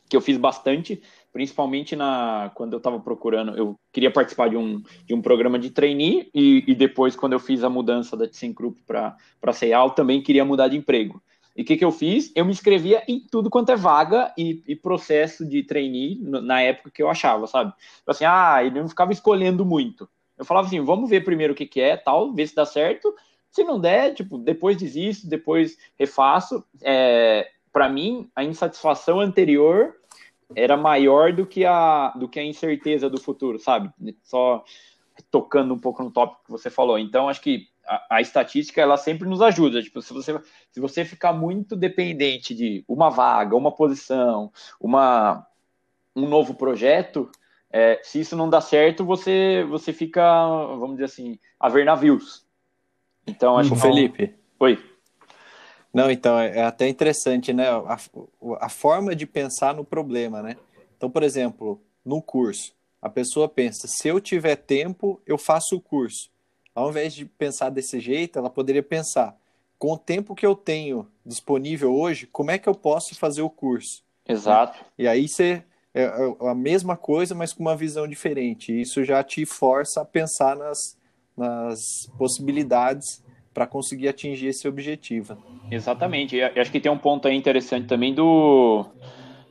que eu fiz bastante, principalmente na quando eu estava procurando, eu queria participar de um, de um programa de trainee e, e depois quando eu fiz a mudança da ThyssenKrupp para para CEAL, também queria mudar de emprego. E o que, que eu fiz? Eu me inscrevia em tudo quanto é vaga e, e processo de trainee na época que eu achava, sabe? Assim, ah, ele não ficava escolhendo muito. Eu falava assim, vamos ver primeiro o que, que é, tal, ver se dá certo. Se não der, tipo, depois desisto, depois refaço. É, para mim, a insatisfação anterior era maior do que a do que a incerteza do futuro, sabe? Só tocando um pouco no tópico que você falou. Então, acho que a, a, estatística ela sempre nos ajuda. Tipo, se você, se você ficar muito dependente de uma vaga, uma posição, uma, um novo projeto, é, se isso não dá certo, você, você fica, vamos dizer assim, a ver navios. Então, acho que. Felipe. Oi. Não, então, é, é até interessante, né? A, a forma de pensar no problema, né? Então, por exemplo, no curso, a pessoa pensa: se eu tiver tempo, eu faço o curso ao invés de pensar desse jeito, ela poderia pensar: com o tempo que eu tenho disponível hoje, como é que eu posso fazer o curso? Exato. E aí você é, é a mesma coisa, mas com uma visão diferente. Isso já te força a pensar nas, nas possibilidades para conseguir atingir esse objetivo. Exatamente. Eu acho que tem um ponto aí interessante também do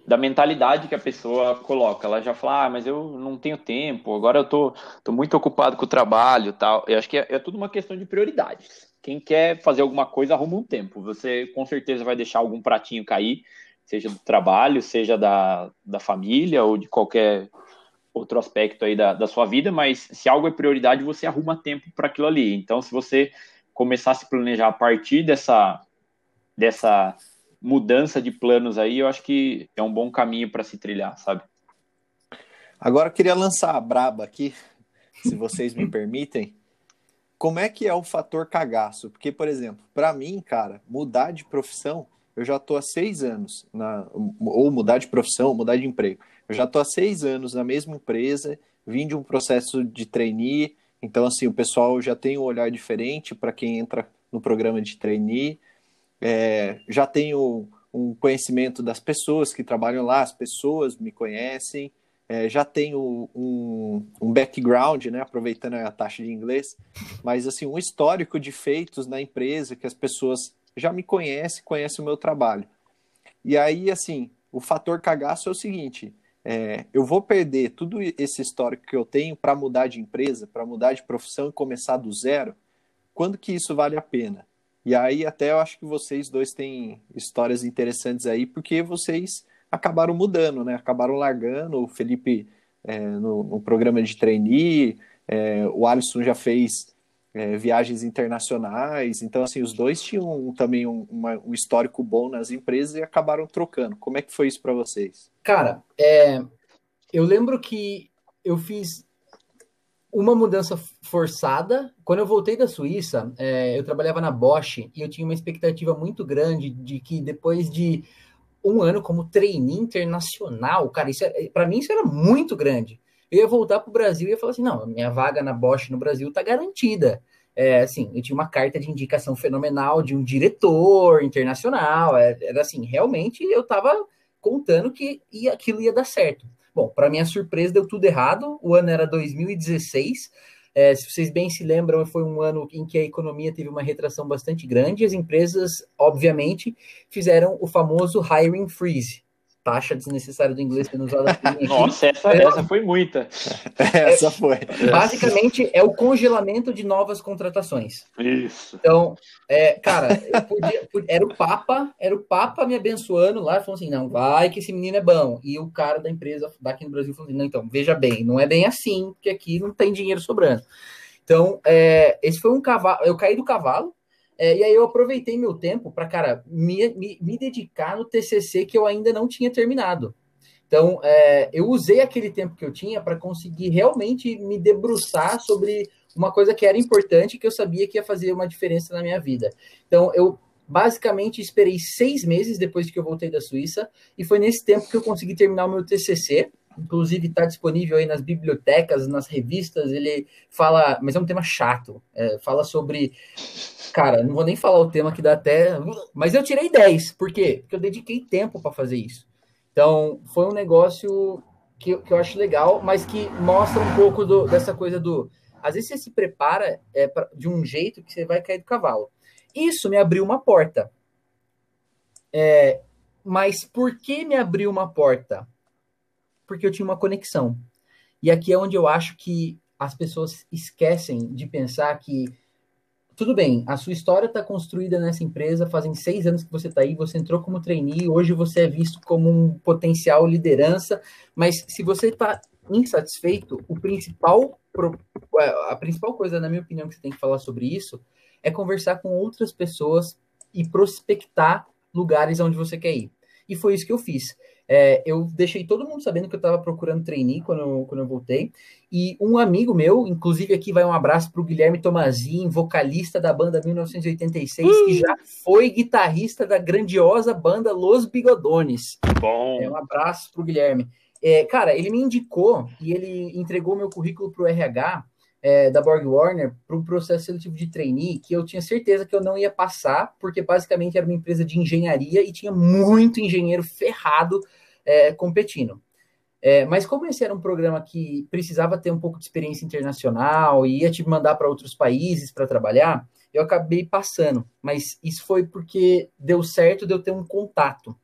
da mentalidade que a pessoa coloca. Ela já fala, ah, mas eu não tenho tempo, agora eu tô, tô muito ocupado com o trabalho tal. Eu acho que é, é tudo uma questão de prioridades. Quem quer fazer alguma coisa, arruma um tempo. Você com certeza vai deixar algum pratinho cair, seja do trabalho, seja da, da família ou de qualquer outro aspecto aí da, da sua vida, mas se algo é prioridade, você arruma tempo para aquilo ali. Então, se você começar a se planejar a partir dessa, dessa mudança de planos aí, eu acho que é um bom caminho para se trilhar, sabe? Agora eu queria lançar a braba aqui, se vocês me permitem. Como é que é o fator cagaço? Porque, por exemplo, para mim, cara, mudar de profissão, eu já tô há seis anos, na, ou mudar de profissão, mudar de emprego. Eu já tô há seis anos na mesma empresa, vim de um processo de trainee, então, assim, o pessoal já tem um olhar diferente para quem entra no programa de trainee é, já tenho um conhecimento das pessoas que trabalham lá, as pessoas me conhecem, é, já tenho um, um, background, né, aproveitando a taxa de inglês, mas assim, um histórico de feitos na empresa que as pessoas já me conhecem, conhecem o meu trabalho. E aí, assim, o fator cagaço é o seguinte: é, eu vou perder tudo esse histórico que eu tenho para mudar de empresa, para mudar de profissão e começar do zero? Quando que isso vale a pena? E aí até eu acho que vocês dois têm histórias interessantes aí, porque vocês acabaram mudando, né? Acabaram largando, o Felipe é, no, no, programa de trainee, é, o Alisson já fez é, viagens internacionais, então assim, os dois tinham também um, uma, um, histórico bom nas empresas e acabaram trocando. Como é que foi isso para vocês? Cara, é, eu lembro que eu fiz uma mudança forçada. Quando eu voltei da Suíça, é, eu trabalhava na Bosch e eu tinha uma expectativa muito grande de que depois de um ano como trainee internacional, cara, isso é, para mim isso era muito grande. Eu ia voltar para o Brasil e ia falar assim: não, minha vaga na Bosch no Brasil está garantida. É, assim, eu tinha uma carta de indicação fenomenal de um diretor internacional. Era, é, era assim, realmente eu estava contando que ia, aquilo ia dar certo. Bom, para minha surpresa, deu tudo errado. O ano era 2016. É, se vocês bem se lembram, foi um ano em que a economia teve uma retração bastante grande. As empresas, obviamente, fizeram o famoso hiring freeze. Taxa desnecessária do inglês sendo usada. Nossa, essa, é, essa foi muita. essa foi. Basicamente, é o congelamento de novas contratações. Isso. Então, é, cara, podia, era o Papa, era o Papa me abençoando lá, falando assim, não, vai que esse menino é bom. E o cara da empresa daqui no Brasil falou assim, não, então, veja bem, não é bem assim, porque aqui não tem dinheiro sobrando. Então, é, esse foi um cavalo, eu caí do cavalo, é, e aí eu aproveitei meu tempo para, cara, me, me, me, dedicar no TCC que eu ainda não tinha terminado. Então, é, eu usei aquele tempo que eu tinha para conseguir realmente me debruçar sobre uma coisa que era importante, que eu sabia que ia fazer uma diferença na minha vida. Então, eu basicamente esperei seis meses depois que eu voltei da Suíça, e foi nesse tempo que eu consegui terminar o meu TCC inclusive está disponível aí nas bibliotecas, nas revistas. Ele fala, mas é um tema chato. É, fala sobre. Cara, não vou nem falar o tema que dá até. Mas eu tirei 10. Por quê? Porque eu dediquei tempo para fazer isso. Então, foi um negócio que, que eu acho legal, mas que mostra um pouco do, dessa coisa do. Às vezes você se prepara é, pra, de um jeito que você vai cair do cavalo. Isso me abriu uma porta. É, mas por que me abriu uma porta? Porque eu tinha uma conexão. E aqui é onde eu acho que as pessoas esquecem de pensar que tudo bem, a sua história está construída nessa empresa, fazem seis anos que você está aí, você entrou como trainee, hoje você é visto como um potencial liderança, mas se você está insatisfeito, o principal, a principal coisa, na minha opinião, que você tem que falar sobre isso é conversar com outras pessoas e prospectar lugares onde você quer ir. E foi isso que eu fiz. É, eu deixei todo mundo sabendo que eu estava procurando trainee quando eu, quando eu voltei. E um amigo meu, inclusive aqui vai um abraço para o Guilherme Tomazin, vocalista da banda 1986, que já foi guitarrista da grandiosa banda Los Bigodones. Bom. É, um abraço para o Guilherme. É, cara, ele me indicou e ele entregou meu currículo para o RH é, da Borg Warner para um processo seletivo de trainee que eu tinha certeza que eu não ia passar, porque basicamente era uma empresa de engenharia e tinha muito engenheiro ferrado é, competindo. É, mas como esse era um programa que precisava ter um pouco de experiência internacional e ia te mandar para outros países para trabalhar, eu acabei passando. Mas isso foi porque deu certo de eu ter um contato.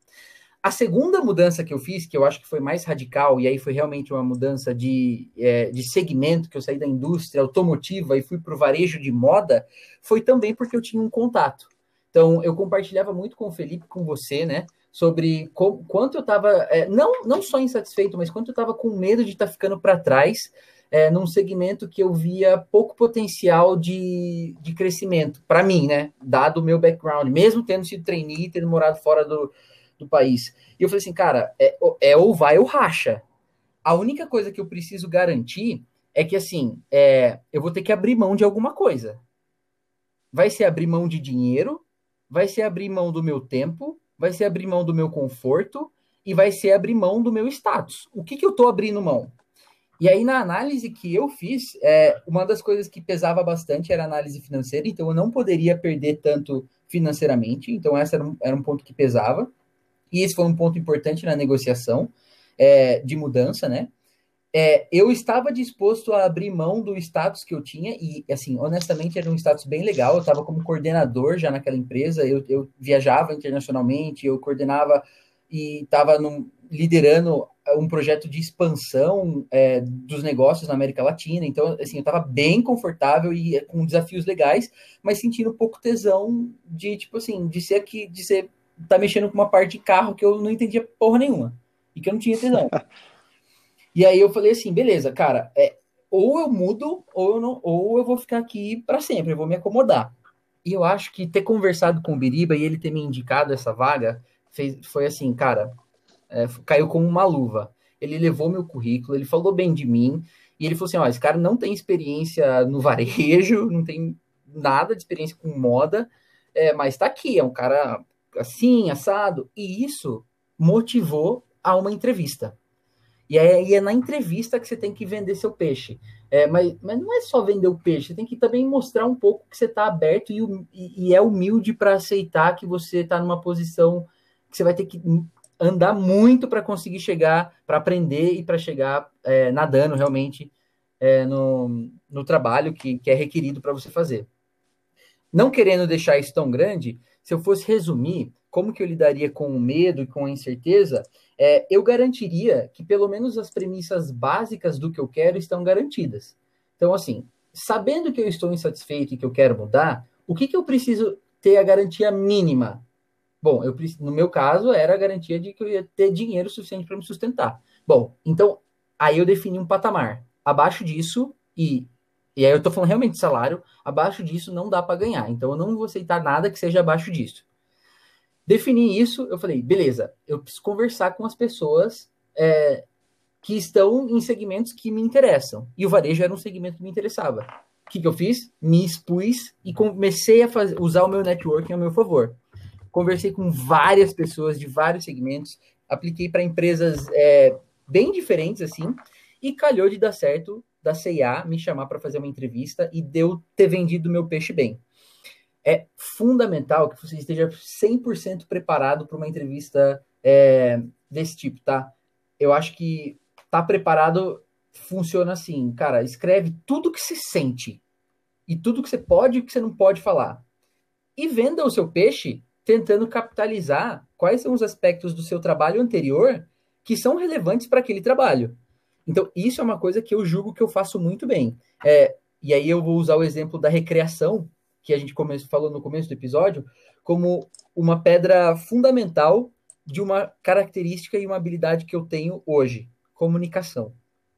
A segunda mudança que eu fiz, que eu acho que foi mais radical, e aí foi realmente uma mudança de, é, de segmento, que eu saí da indústria automotiva e fui para o varejo de moda, foi também porque eu tinha um contato. Então, eu compartilhava muito com o Felipe, com você, né? Sobre quanto eu estava, é, não, não só insatisfeito, mas quanto eu estava com medo de estar tá ficando para trás é, num segmento que eu via pouco potencial de, de crescimento, para mim, né? Dado o meu background, mesmo tendo sido trainee, tendo morado fora do, do país. E eu falei assim, cara, é, é ou vai ou racha. A única coisa que eu preciso garantir é que, assim, é, eu vou ter que abrir mão de alguma coisa. Vai ser abrir mão de dinheiro, vai ser abrir mão do meu tempo, vai ser abrir mão do meu conforto e vai ser abrir mão do meu status. O que, que eu estou abrindo mão? E aí, na análise que eu fiz, é, uma das coisas que pesava bastante era a análise financeira, então eu não poderia perder tanto financeiramente, então esse era um, era um ponto que pesava e esse foi um ponto importante na negociação é, de mudança, né? É, eu estava disposto a abrir mão do status que eu tinha, e, assim, honestamente, era um status bem legal. Eu estava como coordenador já naquela empresa, eu, eu viajava internacionalmente, eu coordenava e estava liderando um projeto de expansão é, dos negócios na América Latina. Então, assim, eu estava bem confortável e com desafios legais, mas sentindo um pouco tesão de, tipo assim, de ser aqui, de ser tá mexendo com uma parte de carro que eu não entendia porra nenhuma. E que eu não tinha tesão. e aí eu falei assim, beleza, cara, é, ou eu mudo, ou eu, não, ou eu vou ficar aqui para sempre, eu vou me acomodar. E eu acho que ter conversado com o Biriba e ele ter me indicado essa vaga fez, foi assim, cara, é, caiu como uma luva. Ele levou meu currículo, ele falou bem de mim, e ele falou assim: ó, esse cara não tem experiência no varejo, não tem nada de experiência com moda, é, mas tá aqui, é um cara assim, assado. E isso motivou a uma entrevista. E é, e é, na entrevista que você tem que vender seu peixe. É, mas, mas não é só vender o peixe, você tem que também mostrar um pouco que você está aberto e, e, é humilde para aceitar que você está numa posição que você vai ter que andar muito para conseguir chegar, para aprender e para chegar é, nadando realmente é, no, no trabalho que, que é requerido para você fazer. Não querendo deixar isso tão grande, se eu fosse resumir, como que eu lidaria com o medo e com a incerteza, é, eu garantiria que pelo menos as premissas básicas do que eu quero estão garantidas. Então, assim, sabendo que eu estou insatisfeito e que eu quero mudar, o que, que eu preciso ter a garantia mínima? Bom, eu, no meu caso, era a garantia de que eu ia ter dinheiro suficiente para me sustentar. Bom, então, aí eu defini um patamar. Abaixo disso, e, e aí eu estou falando realmente salário, abaixo disso não dá para ganhar. Então, eu não vou aceitar nada que seja abaixo disso. Defini isso, eu falei, beleza, eu preciso conversar com as pessoas é, que estão em segmentos que me interessam. E o varejo era um segmento que me interessava. O que, que eu fiz? Me expus e comecei a fazer, usar o meu networking a meu favor. Conversei com várias pessoas de vários segmentos, apliquei para empresas é, bem diferentes assim, e calhou de dar certo da CIA me chamar para fazer uma entrevista e deu ter vendido meu peixe bem é fundamental que você esteja 100% preparado para uma entrevista é, desse tipo, tá? Eu acho que tá preparado funciona assim, cara, escreve tudo que se sente e tudo que você pode e que você não pode falar. E venda o seu peixe tentando capitalizar quais são os aspectos do seu trabalho anterior que são relevantes para aquele trabalho. Então, isso é uma coisa que eu julgo que eu faço muito bem. É, e aí eu vou usar o exemplo da recreação, que a gente falou no começo do episódio, como uma pedra fundamental de uma característica e uma habilidade que eu tenho hoje: comunicação.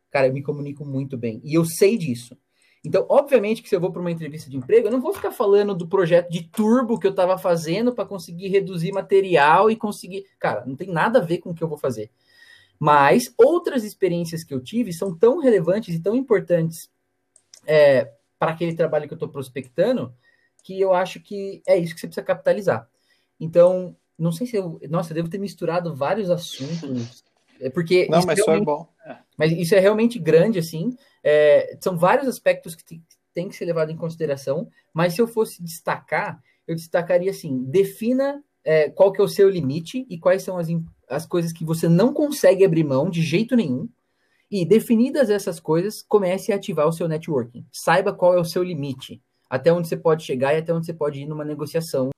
Cara, eu me comunico muito bem e eu sei disso. Então, obviamente que se eu vou para uma entrevista de emprego, eu não vou ficar falando do projeto de turbo que eu estava fazendo para conseguir reduzir material e conseguir. Cara, não tem nada a ver com o que eu vou fazer. Mas outras experiências que eu tive são tão relevantes e tão importantes é, para aquele trabalho que eu estou prospectando que eu acho que é isso que você precisa capitalizar. Então, não sei se eu. Nossa, eu devo ter misturado vários assuntos. É porque. Não, mas foi bom. Mas isso é realmente grande, assim. É, são vários aspectos que tem que ser levado em consideração. Mas se eu fosse destacar, eu destacaria assim: defina é, qual que é o seu limite e quais são as, as coisas que você não consegue abrir mão de jeito nenhum. E definidas essas coisas, comece a ativar o seu networking. Saiba qual é o seu limite até onde você pode chegar e até onde você pode ir numa negociação.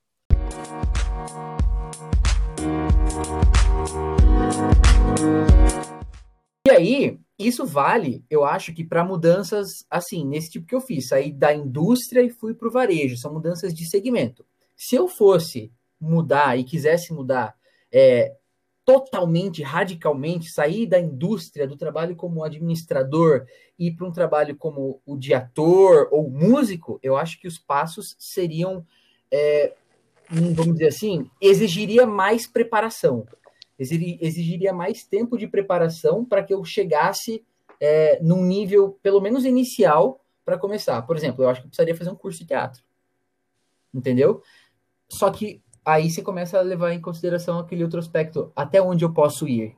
E aí, isso vale, eu acho que para mudanças assim, nesse tipo que eu fiz, sair da indústria e fui para o varejo, são mudanças de segmento. Se eu fosse mudar e quisesse mudar é, totalmente, radicalmente, sair da indústria, do trabalho como administrador e para um trabalho como o de ator ou músico, eu acho que os passos seriam, é, vamos dizer assim, exigiria mais preparação, exigiria mais tempo de preparação para que eu chegasse é, num nível, pelo menos inicial, para começar. Por exemplo, eu acho que eu precisaria fazer um curso de teatro. Entendeu? Só que aí você começa a levar em consideração aquele outro aspecto, até onde eu posso ir.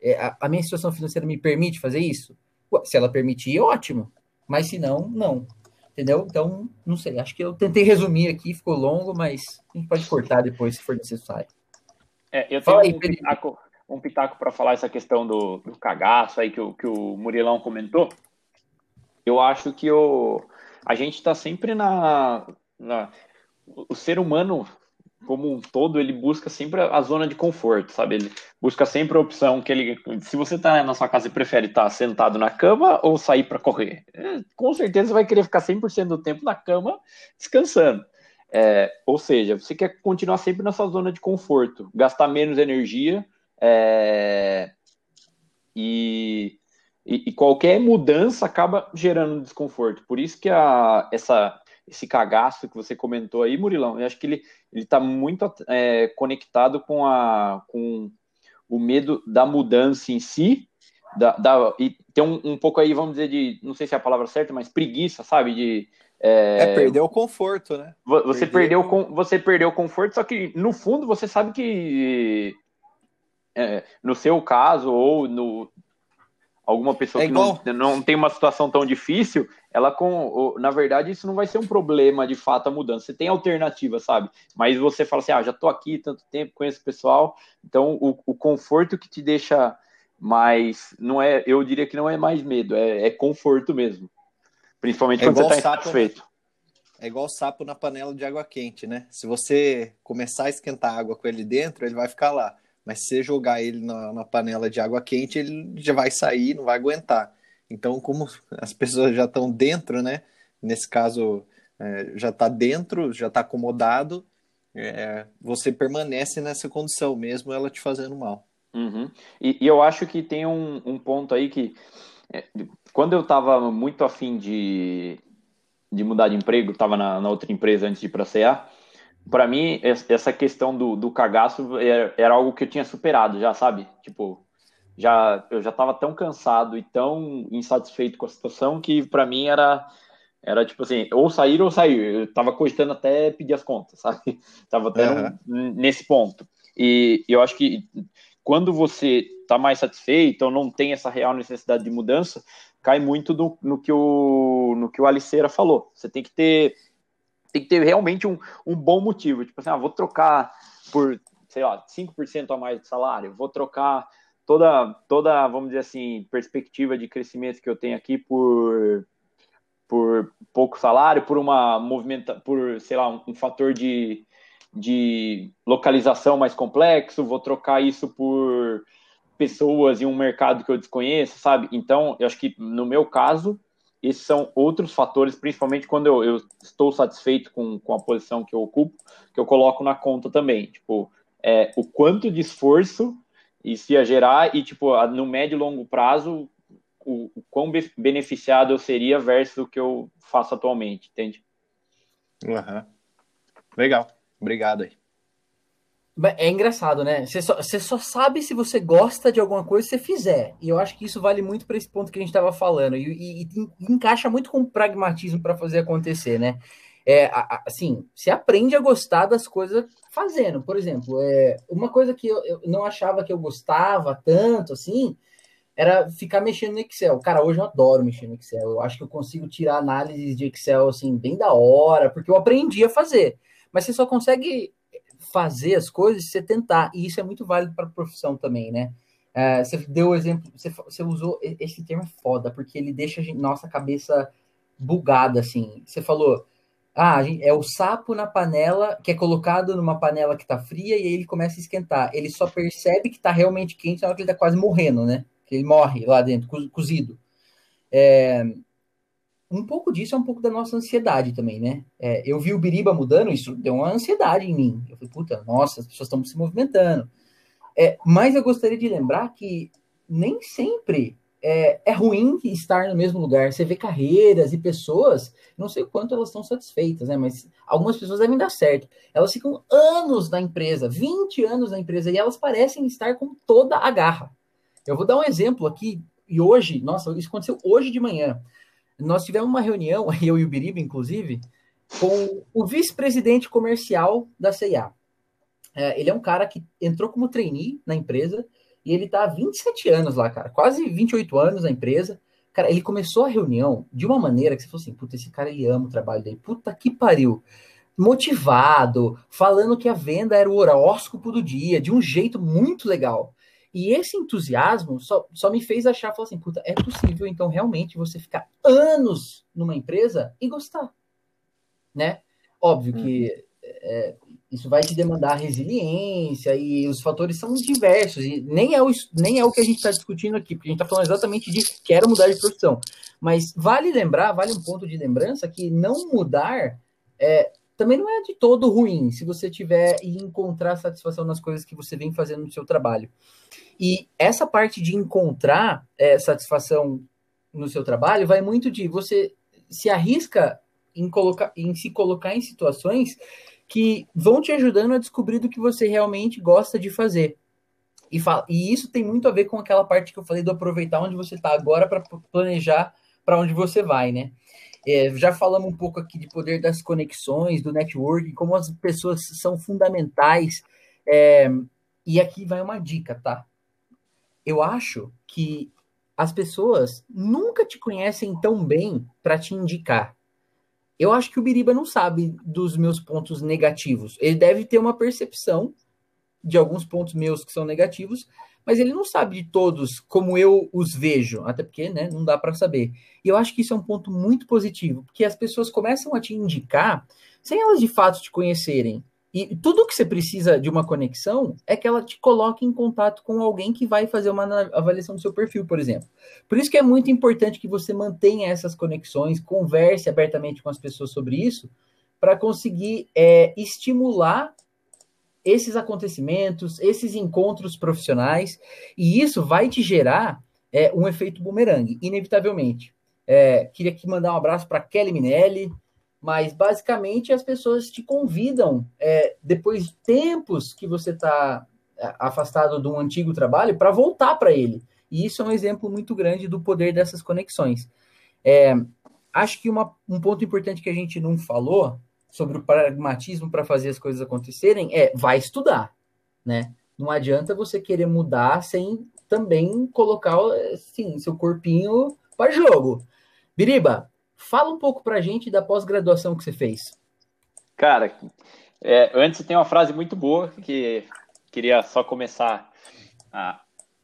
É, a, a, minha situação financeira me permite fazer isso? Se ela permitir, ótimo. Mas se não, não. Entendeu? Então, não sei. Acho que eu tentei resumir aqui, ficou longo, mas a gente pode cortar depois se for necessário. É, eu tenho aí, um pitaco, um pitaco para falar essa questão do, do cagaço aí que o, que o Murilão comentou. Eu acho que o, a gente está sempre na, na. O ser humano como um todo, ele busca sempre a zona de conforto, sabe? Ele busca sempre a opção que ele. Se você está na sua casa e prefere estar tá sentado na cama ou sair para correr, é, com certeza vai querer ficar 100% do tempo na cama descansando. É, ou seja, você quer continuar sempre na sua zona de conforto, gastar menos energia é, e, e, qualquer mudança acaba gerando desconforto. Por isso que a, essa esse cagaço que você comentou aí, Murilão, eu acho que ele está muito é, conectado com, a, com o medo da mudança em si, da, da, e tem um, um, pouco aí, vamos dizer, de, não sei se é a palavra certa, mas preguiça, sabe? De, é, é perder o conforto, né? Você perdeu, você perdeu o conforto, só que no fundo você sabe que é, no seu caso, ou no, alguma pessoa é que não, não tem uma situação tão difícil, ela com, na verdade, isso não vai ser um problema de fato a mudança. Você tem alternativa, sabe? Mas você fala assim, ah, já tô aqui tanto tempo, conheço o pessoal, então o, o conforto que te deixa mais, não é, eu diria que não é mais medo, é, é conforto mesmo. Principalmente é quando você está insatisfeito. é igual sapo na panela de água quente, né? Se você começar a esquentar água com ele dentro, ele vai ficar lá. Mas se você jogar ele na, na panela de água quente, ele já vai sair, não vai aguentar. Então, como as pessoas já estão dentro, né? Nesse caso, é, já está dentro, já está acomodado, é, você permanece nessa condição, mesmo ela te fazendo mal. Uhum. E, e, eu acho que tem um, um ponto aí que, é, quando eu estava muito afim de, de mudar de emprego, estava na, na, outra empresa antes de ir para a CA, para mim, essa questão do, do cagaço era, era, algo que eu tinha superado já, sabe? Tipo, já eu já estava tão cansado e tão insatisfeito com a situação que para mim era era tipo assim, ou sair ou sair. Eu tava cogitando até pedir as contas, sabe? Tava até uhum. nesse ponto. E eu acho que quando você tá mais satisfeito ou não tem essa real necessidade de mudança, cai muito no, no que o no que o Aliceira falou. Você tem que ter tem que ter realmente um, um bom motivo. Tipo assim, ah, vou trocar por, sei lá, 5% a mais de salário, vou trocar toda, toda, vamos dizer assim, perspectiva de crescimento que eu tenho aqui por por pouco salário, por uma movimenta, por sei lá, um, um, fator de, de localização mais complexo, vou trocar isso por pessoas e um mercado que eu desconheço, sabe? Então, eu acho que no meu caso, esses são outros fatores, principalmente quando eu, eu estou satisfeito com, com a posição que eu ocupo, que eu coloco na conta também. Tipo, é, o quanto de esforço isso ia gerar e, tipo, no médio e longo prazo, o, o quão beneficiado eu seria versus o que eu faço atualmente, entende? Uhum. Legal, obrigado aí. É engraçado, né? Você só, só sabe se você gosta de alguma coisa se você fizer. E eu acho que isso vale muito para esse ponto que a gente estava falando. E, e, e, encaixa muito com o pragmatismo para fazer acontecer, né? É, assim, você aprende a gostar das coisas fazendo. Por exemplo, é, uma coisa que eu, eu não achava que eu gostava tanto, assim, era ficar mexendo no Excel. Cara, hoje eu adoro mexer no Excel. Eu acho que eu consigo tirar análises de Excel assim bem da hora, porque eu aprendi a fazer. Mas você só consegue fazer as coisas você tentar. E isso é muito válido para a profissão também, né? É, você deu o exemplo, você, você, usou esse termo foda, porque ele deixa gente, nossa cabeça bugada, assim. Você falou, ah, é o sapo na panela, que é colocado numa panela que tá fria e aí ele começa a esquentar. Ele só percebe que tá realmente quente na hora que ele tá quase morrendo, né? que ele morre lá dentro, cozido. É, um pouco disso é um pouco da nossa ansiedade também, né? É, eu vi o Biriba mudando, isso deu uma ansiedade em mim. Eu falei, puta, nossa, as pessoas estão se movimentando. É, mas eu gostaria de lembrar que nem sempre é, é, ruim estar no mesmo lugar. Você vê carreiras e pessoas, não sei o quanto elas estão satisfeitas, né? Mas algumas pessoas devem dar certo. Elas ficam anos na empresa, 20 anos na empresa, e elas parecem estar com toda a garra. Eu vou dar um exemplo aqui, e hoje, nossa, isso aconteceu hoje de manhã. Nós tivemos uma reunião, eu e o Biriba, inclusive, com o vice-presidente comercial da CIA. É, ele é um cara que entrou como trainee na empresa e ele tá há 27 anos lá, cara, quase 28 anos na empresa. Cara, ele começou a reunião de uma maneira que você falou assim: puta, esse cara ele ama o trabalho dele, puta que pariu. Motivado, falando que a venda era o horóscopo do dia, de um jeito muito legal. E esse entusiasmo só, só me fez achar, falar assim, puta, é possível então realmente você ficar anos numa empresa e gostar, né? Óbvio que uhum. é, isso vai te demandar resiliência e os fatores são diversos e nem é o, nem é o que a gente está discutindo aqui, porque a gente está falando exatamente de quero mudar de profissão. Mas vale lembrar, vale um ponto de lembrança que não mudar é, também não é de todo ruim se você tiver e encontrar satisfação nas coisas que você vem fazendo no seu trabalho. E essa parte de encontrar é, satisfação no seu trabalho vai muito de você se arrisca em, colocar, em se colocar em situações que vão te ajudando a descobrir do que você realmente gosta de fazer. E, fala, e isso tem muito a ver com aquela parte que eu falei do aproveitar onde você está agora para planejar para onde você vai, né? É, já falamos um pouco aqui de poder das conexões, do networking, como as pessoas são fundamentais. É, e aqui vai uma dica, tá? Eu acho que as pessoas nunca te conhecem tão bem para te indicar. Eu acho que o Biriba não sabe dos meus pontos negativos. Ele deve ter uma percepção de alguns pontos meus que são negativos, mas ele não sabe de todos como eu os vejo, até porque né, não dá para saber. E eu acho que isso é um ponto muito positivo, porque as pessoas começam a te indicar sem elas de fato te conhecerem. E tudo que você precisa de uma conexão é que ela te coloque em contato com alguém que vai fazer uma avaliação do seu perfil, por exemplo. Por isso que é muito importante que você mantenha essas conexões, converse abertamente com as pessoas sobre isso, para conseguir é, estimular esses acontecimentos, esses encontros profissionais, e isso vai te gerar é, um efeito bumerangue, inevitavelmente. É, queria aqui mandar um abraço para Kelly Minelli, mas basicamente as pessoas te convidam, é, depois de tempos que você está é, afastado de um antigo trabalho, para voltar para ele. E isso é um exemplo muito grande do poder dessas conexões. É, acho que uma, um ponto importante que a gente não falou sobre o pragmatismo para fazer as coisas acontecerem é vai estudar, né? Não adianta você querer mudar sem também colocar assim, seu corpinho para jogo. Biriba, fala um pouco para a gente da pós-graduação que você fez. Cara, é, antes tem uma frase muito boa que queria só começar a,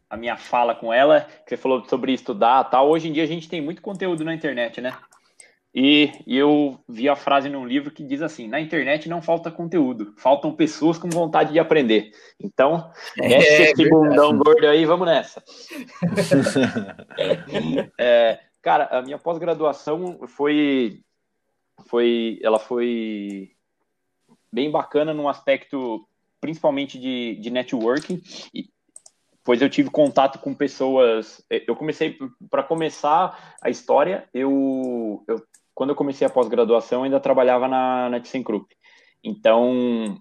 a minha fala com ela, que você falou sobre estudar tal. Hoje em dia a gente tem muito conteúdo na internet, né? E, e, eu vi a frase num livro que diz assim: na internet não falta conteúdo, faltam pessoas com vontade de aprender. Então, mexe é, esse bundão gordo aí, vamos nessa. é, cara, a minha pós-graduação foi, foi, ela foi bem bacana num aspecto principalmente de, de networking. E, pois eu tive contato com pessoas. Eu comecei, para começar a história, eu, eu quando eu comecei a pós-graduação, ainda trabalhava na, na ThyssenKrupp. Então,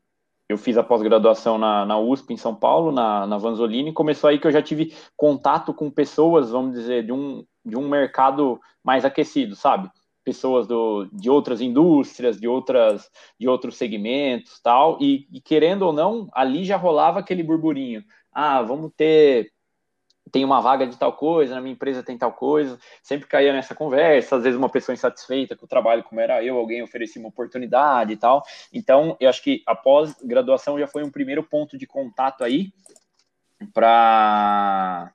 eu fiz a pós-graduação na, na USP, em São Paulo, na, na Vanzolini, e começou aí que eu já tive contato com pessoas, vamos dizer, de um, de um mercado mais aquecido, sabe? Pessoas do, de outras indústrias, de, outras, de outros segmentos, tal, e, e querendo ou não, ali já rolava aquele burburinho. Ah, vamos ter tem uma vaga de tal coisa, na minha empresa tem tal coisa, sempre caía nessa conversa, às vezes uma pessoa insatisfeita com o trabalho, como era eu, alguém oferecia uma oportunidade e tal. Então, eu acho que a pós-graduação já foi um primeiro ponto de contato aí para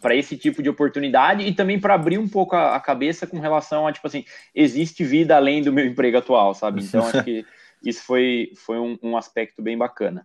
para esse tipo de oportunidade e também para abrir um pouco a, a, cabeça com relação a, tipo assim, existe vida além do meu emprego atual, sabe? Então, acho que isso foi, foi um, um aspecto bem bacana.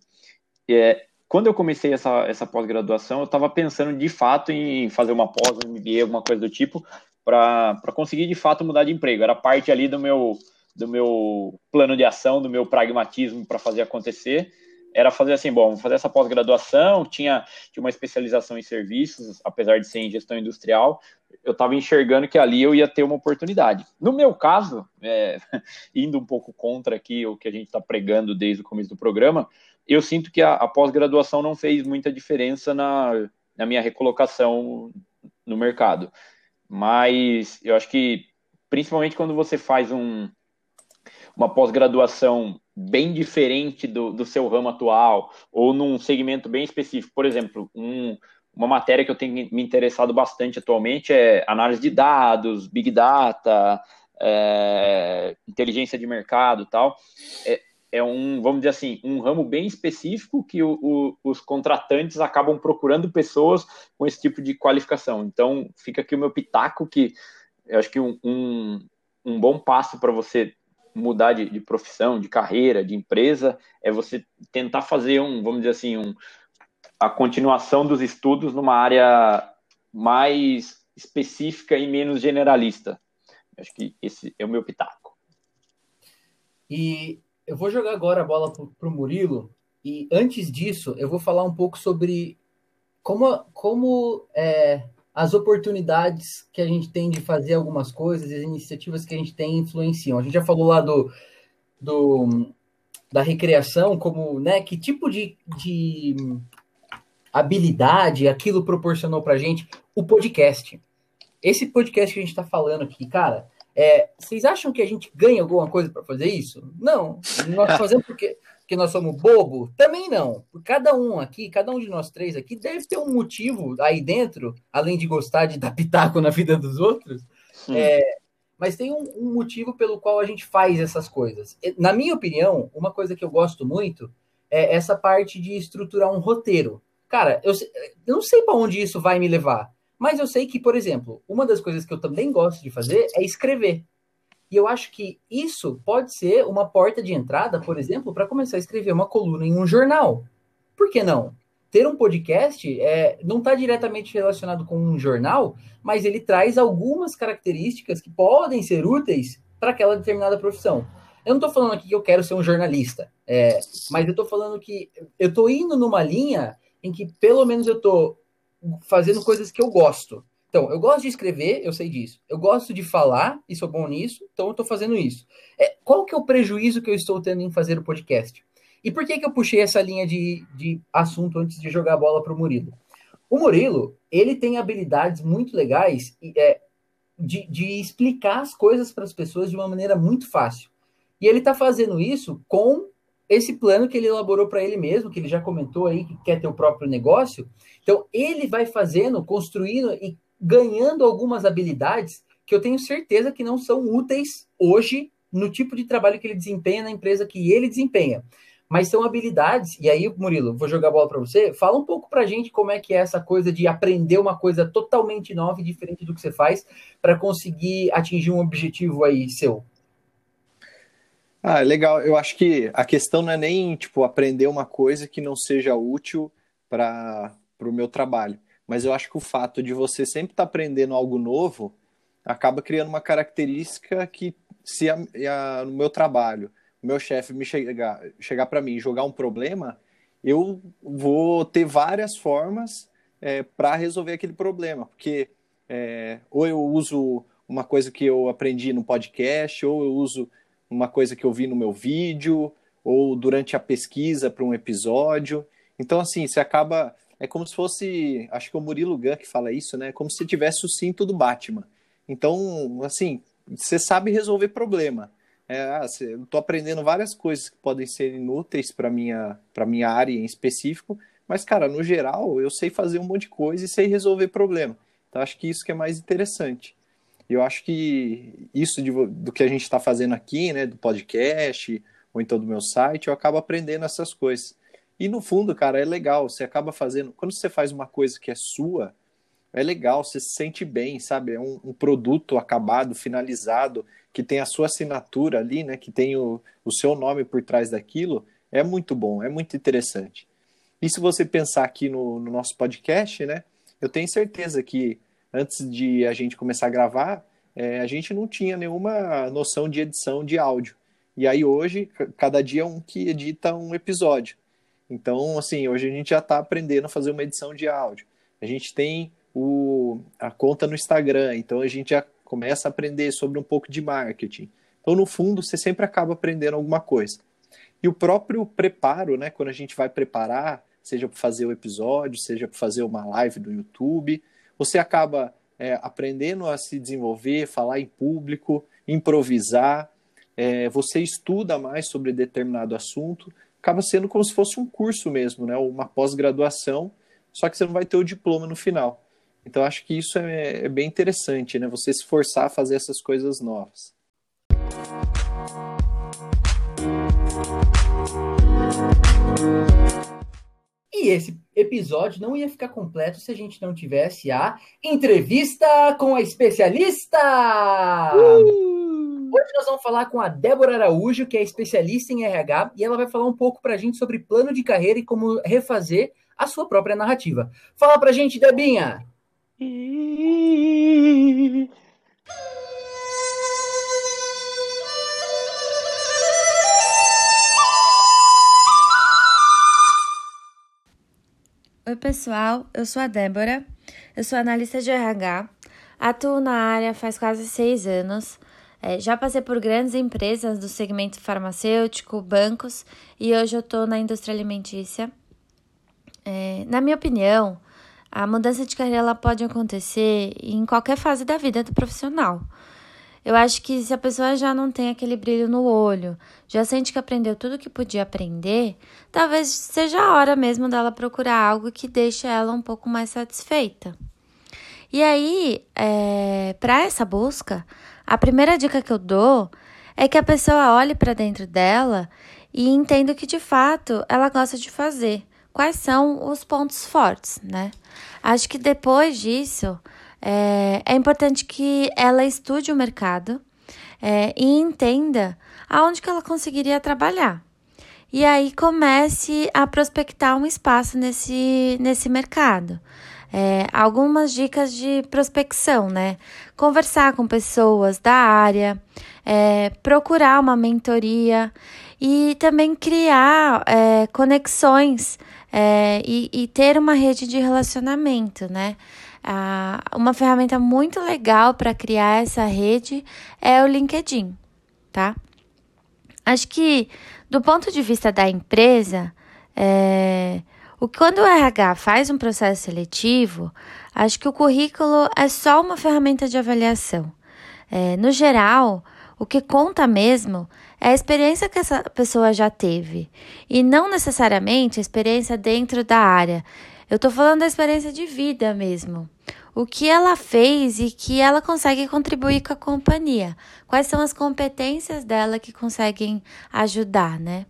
É, quando eu comecei essa, essa pós-graduação, eu estava pensando de fato em fazer uma pós, um MBA, alguma coisa do tipo, para conseguir de fato mudar de emprego. Era parte ali do meu, do meu plano de ação, do meu pragmatismo para fazer acontecer. Era fazer assim, bom, fazer essa pós-graduação, tinha, tinha uma especialização em serviços, apesar de ser em gestão industrial, eu estava enxergando que ali eu ia ter uma oportunidade. No meu caso, é, indo um pouco contra aqui o que a gente está pregando desde o começo do programa, eu sinto que a, a pós-graduação não fez muita diferença na, na minha recolocação no mercado. Mas eu acho que, principalmente quando você faz um, uma pós-graduação bem diferente do, do seu ramo atual, ou num segmento bem específico, por exemplo, um, uma matéria que eu tenho me interessado bastante atualmente é análise de dados, big data, é, inteligência de mercado tal. É, é um, vamos dizer assim, um ramo bem específico que o, o, os contratantes acabam procurando pessoas com esse tipo de qualificação. Então, fica aqui o meu pitaco que eu acho que um, um, um bom passo para você mudar de, de, profissão, de carreira, de empresa, é você tentar fazer um, vamos dizer assim, um, a continuação dos estudos numa área mais específica e menos generalista. Acho que esse é o meu pitaco. E eu vou jogar agora a bola para o Murilo. E antes disso, eu vou falar um pouco sobre como, como é, as oportunidades que a gente tem de fazer algumas coisas, as iniciativas que a gente tem influenciam. A gente já falou lá do, do da recreação, como, né, que tipo de, de habilidade aquilo proporcionou para a gente. O podcast. Esse podcast que a gente está falando aqui, cara, é, vocês acham que a gente ganha alguma coisa para fazer isso? Não. Nós fazemos porque, porque nós somos bobo? Também não. Cada um aqui, cada um de nós três aqui, deve ter um motivo aí dentro, além de gostar de dar pitaco na vida dos outros. É, mas tem um, um, motivo pelo qual a gente faz essas coisas. Na minha opinião, uma coisa que eu gosto muito é essa parte de estruturar um roteiro. Cara, eu, eu não sei para onde isso vai me levar, mas eu sei que, por exemplo, uma das coisas que eu também gosto de fazer é escrever. E eu acho que isso pode ser uma porta de entrada, por exemplo, para começar a escrever uma coluna em um jornal. Por que não? Ter um podcast é, não está diretamente relacionado com um jornal, mas ele traz algumas características que podem ser úteis para aquela determinada profissão. Eu não estou falando aqui que eu quero ser um jornalista, é, mas eu estou falando que eu estou indo numa linha em que pelo menos eu estou fazendo coisas que eu gosto. Então, eu gosto de escrever, eu sei disso. Eu gosto de falar e sou bom nisso, então eu estou fazendo isso. É, qual que é o prejuízo que eu estou tendo em fazer o podcast? E por que, que eu puxei essa linha de, de assunto antes de jogar a bola para o Murilo? O Murilo, ele tem habilidades muito legais é, de, de explicar as coisas para as pessoas de uma maneira muito fácil. E ele está fazendo isso com esse plano que ele elaborou para ele mesmo, que ele já comentou aí que quer ter o próprio negócio. Então, ele vai fazendo, construindo e ganhando algumas habilidades que eu tenho certeza que não são úteis hoje no tipo de trabalho que ele desempenha na empresa que ele desempenha. Mas são habilidades, e aí, Murilo, vou jogar a bola para você. Fala um pouco para a gente como é que é essa coisa de aprender uma coisa totalmente nova e diferente do que você faz para conseguir atingir um objetivo aí seu. Ah, legal. Eu acho que a questão não é nem tipo aprender uma coisa que não seja útil para o meu trabalho. Mas eu acho que o fato de você sempre estar tá aprendendo algo novo acaba criando uma característica que, se a, a, no meu trabalho, o meu chefe me chegar, chegar para mim jogar um problema, eu vou ter várias formas é, para resolver aquele problema. Porque é, ou eu uso uma coisa que eu aprendi no podcast, ou eu uso uma coisa que eu vi no meu vídeo, ou durante a pesquisa para um episódio. Então, assim, você acaba é como se fosse, acho que é o Murilo Gun que fala isso, né? Como se tivesse o cinto do Batman. Então, assim, você sabe resolver problema. É, ah, eu tô aprendendo várias coisas que podem ser inúteis para minha para minha área em específico, mas cara, no geral, eu sei fazer um monte de coisa e sei resolver problema. Então, acho que isso que é mais interessante. Eu acho que isso de, do que a gente está fazendo aqui, né, do podcast ou então do meu site, eu acabo aprendendo essas coisas. E no fundo, cara, é legal. Você acaba fazendo. Quando você faz uma coisa que é sua, é legal, você se sente bem, sabe? É um, um produto acabado, finalizado, que tem a sua assinatura ali, né? Que tem o, o seu nome por trás daquilo. É muito bom, é muito interessante. E se você pensar aqui no, no nosso podcast, né? Eu tenho certeza que antes de a gente começar a gravar, é, a gente não tinha nenhuma noção de edição de áudio. E aí hoje, cada dia é um que edita um episódio. Então, assim, hoje a gente já está aprendendo a fazer uma edição de áudio. A gente tem o, a conta no Instagram, então a gente já começa a aprender sobre um pouco de marketing. Então, no fundo, você sempre acaba aprendendo alguma coisa. E o próprio preparo, né, quando a gente vai preparar, seja para fazer o episódio, seja para fazer uma live no YouTube, você acaba é, aprendendo a se desenvolver, falar em público, improvisar, é, você estuda mais sobre determinado assunto, acaba sendo como se fosse um curso mesmo, né? Uma pós-graduação, só que você não vai ter o diploma no final. Então acho que isso é, é bem interessante, né? Você se forçar a fazer essas coisas novas. E esse episódio não ia ficar completo se a gente não tivesse a entrevista com a especialista! Uh! Hoje nós vamos falar com a Débora Araújo, que é especialista em RH, e ela vai falar um pouco para a gente sobre plano de carreira e como refazer a sua própria narrativa. Fala para a gente, Debinha! Oi, pessoal, eu sou a Débora, eu sou analista de RH, atuo na área faz quase seis anos. É, já passei por grandes empresas do segmento farmacêutico, bancos e hoje eu estou na indústria alimentícia. É, na minha opinião, a mudança de carreira pode acontecer em qualquer fase da vida do profissional. Eu acho que se a pessoa já não tem aquele brilho no olho, já sente que aprendeu tudo que podia aprender, talvez seja a hora mesmo dela procurar algo que deixe ela um pouco mais satisfeita. E aí, é, para essa busca, a primeira dica que eu dou é que a pessoa olhe para dentro dela e entenda o que de fato ela gosta de fazer. Quais são os pontos fortes, né? Acho que depois disso é, é importante que ela estude o mercado é, e entenda aonde que ela conseguiria trabalhar. E aí comece a prospectar um espaço nesse, nesse mercado. É, algumas dicas de prospecção, né? Conversar com pessoas da área, é, procurar uma mentoria e também criar é, conexões é, e, e, ter uma rede de relacionamento, né? Ah, uma ferramenta muito legal para criar essa rede é o LinkedIn, tá? Acho que do ponto de vista da empresa, é, o, quando o RH faz um processo seletivo, acho que o currículo é só uma ferramenta de avaliação. É, no geral, o que conta mesmo é a experiência que essa pessoa já teve e não necessariamente a experiência dentro da área. Eu estou falando da experiência de vida mesmo. O que ela fez e que ela consegue contribuir com a companhia. Quais são as competências dela que conseguem ajudar, né?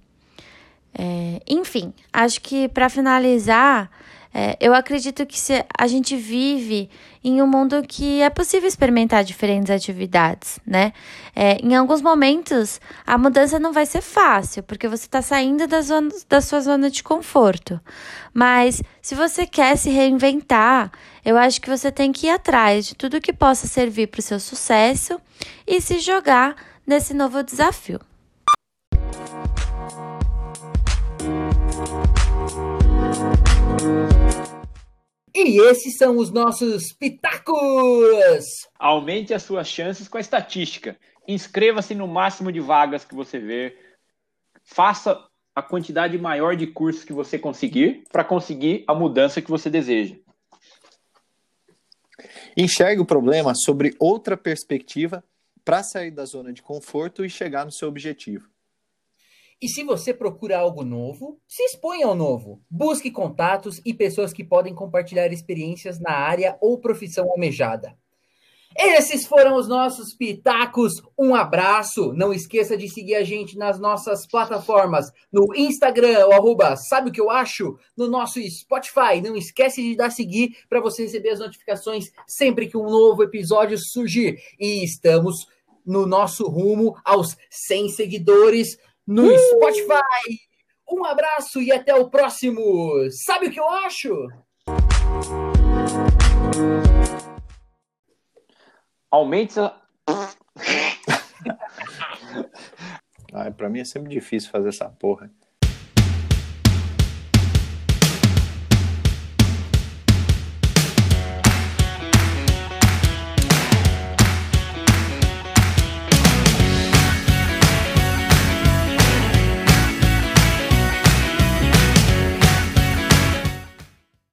É, enfim, acho que para finalizar, é, eu acredito que se a gente vive em um mundo que é possível experimentar diferentes atividades, né? É, em alguns momentos, a mudança não vai ser fácil, porque você está saindo da, zona, da sua zona de conforto. Mas se você quer se reinventar, eu acho que você tem que ir atrás de tudo que possa servir para o seu sucesso e se jogar nesse novo desafio. E esses são os nossos pitacos! Aumente as suas chances com a estatística. Inscreva-se no máximo de vagas que você ver. Faça a quantidade maior de cursos que você conseguir para conseguir a mudança que você deseja. Enxergue o problema sobre outra perspectiva para sair da zona de conforto e chegar no seu objetivo. E se você procura algo novo, se exponha ao novo. Busque contatos e pessoas que podem compartilhar experiências na área ou profissão almejada. Esses foram os nossos pitacos. Um abraço. Não esqueça de seguir a gente nas nossas plataformas, no Instagram, o arroba, sabe o que eu acho? No nosso Spotify. Não esquece de dar seguir para você receber as notificações sempre que um novo episódio surgir. E estamos no nosso rumo aos 100 seguidores no uh! Spotify. Um abraço e até o próximo. Sabe o que eu acho? Aumente a. Ai, pra mim é sempre difícil fazer essa porra.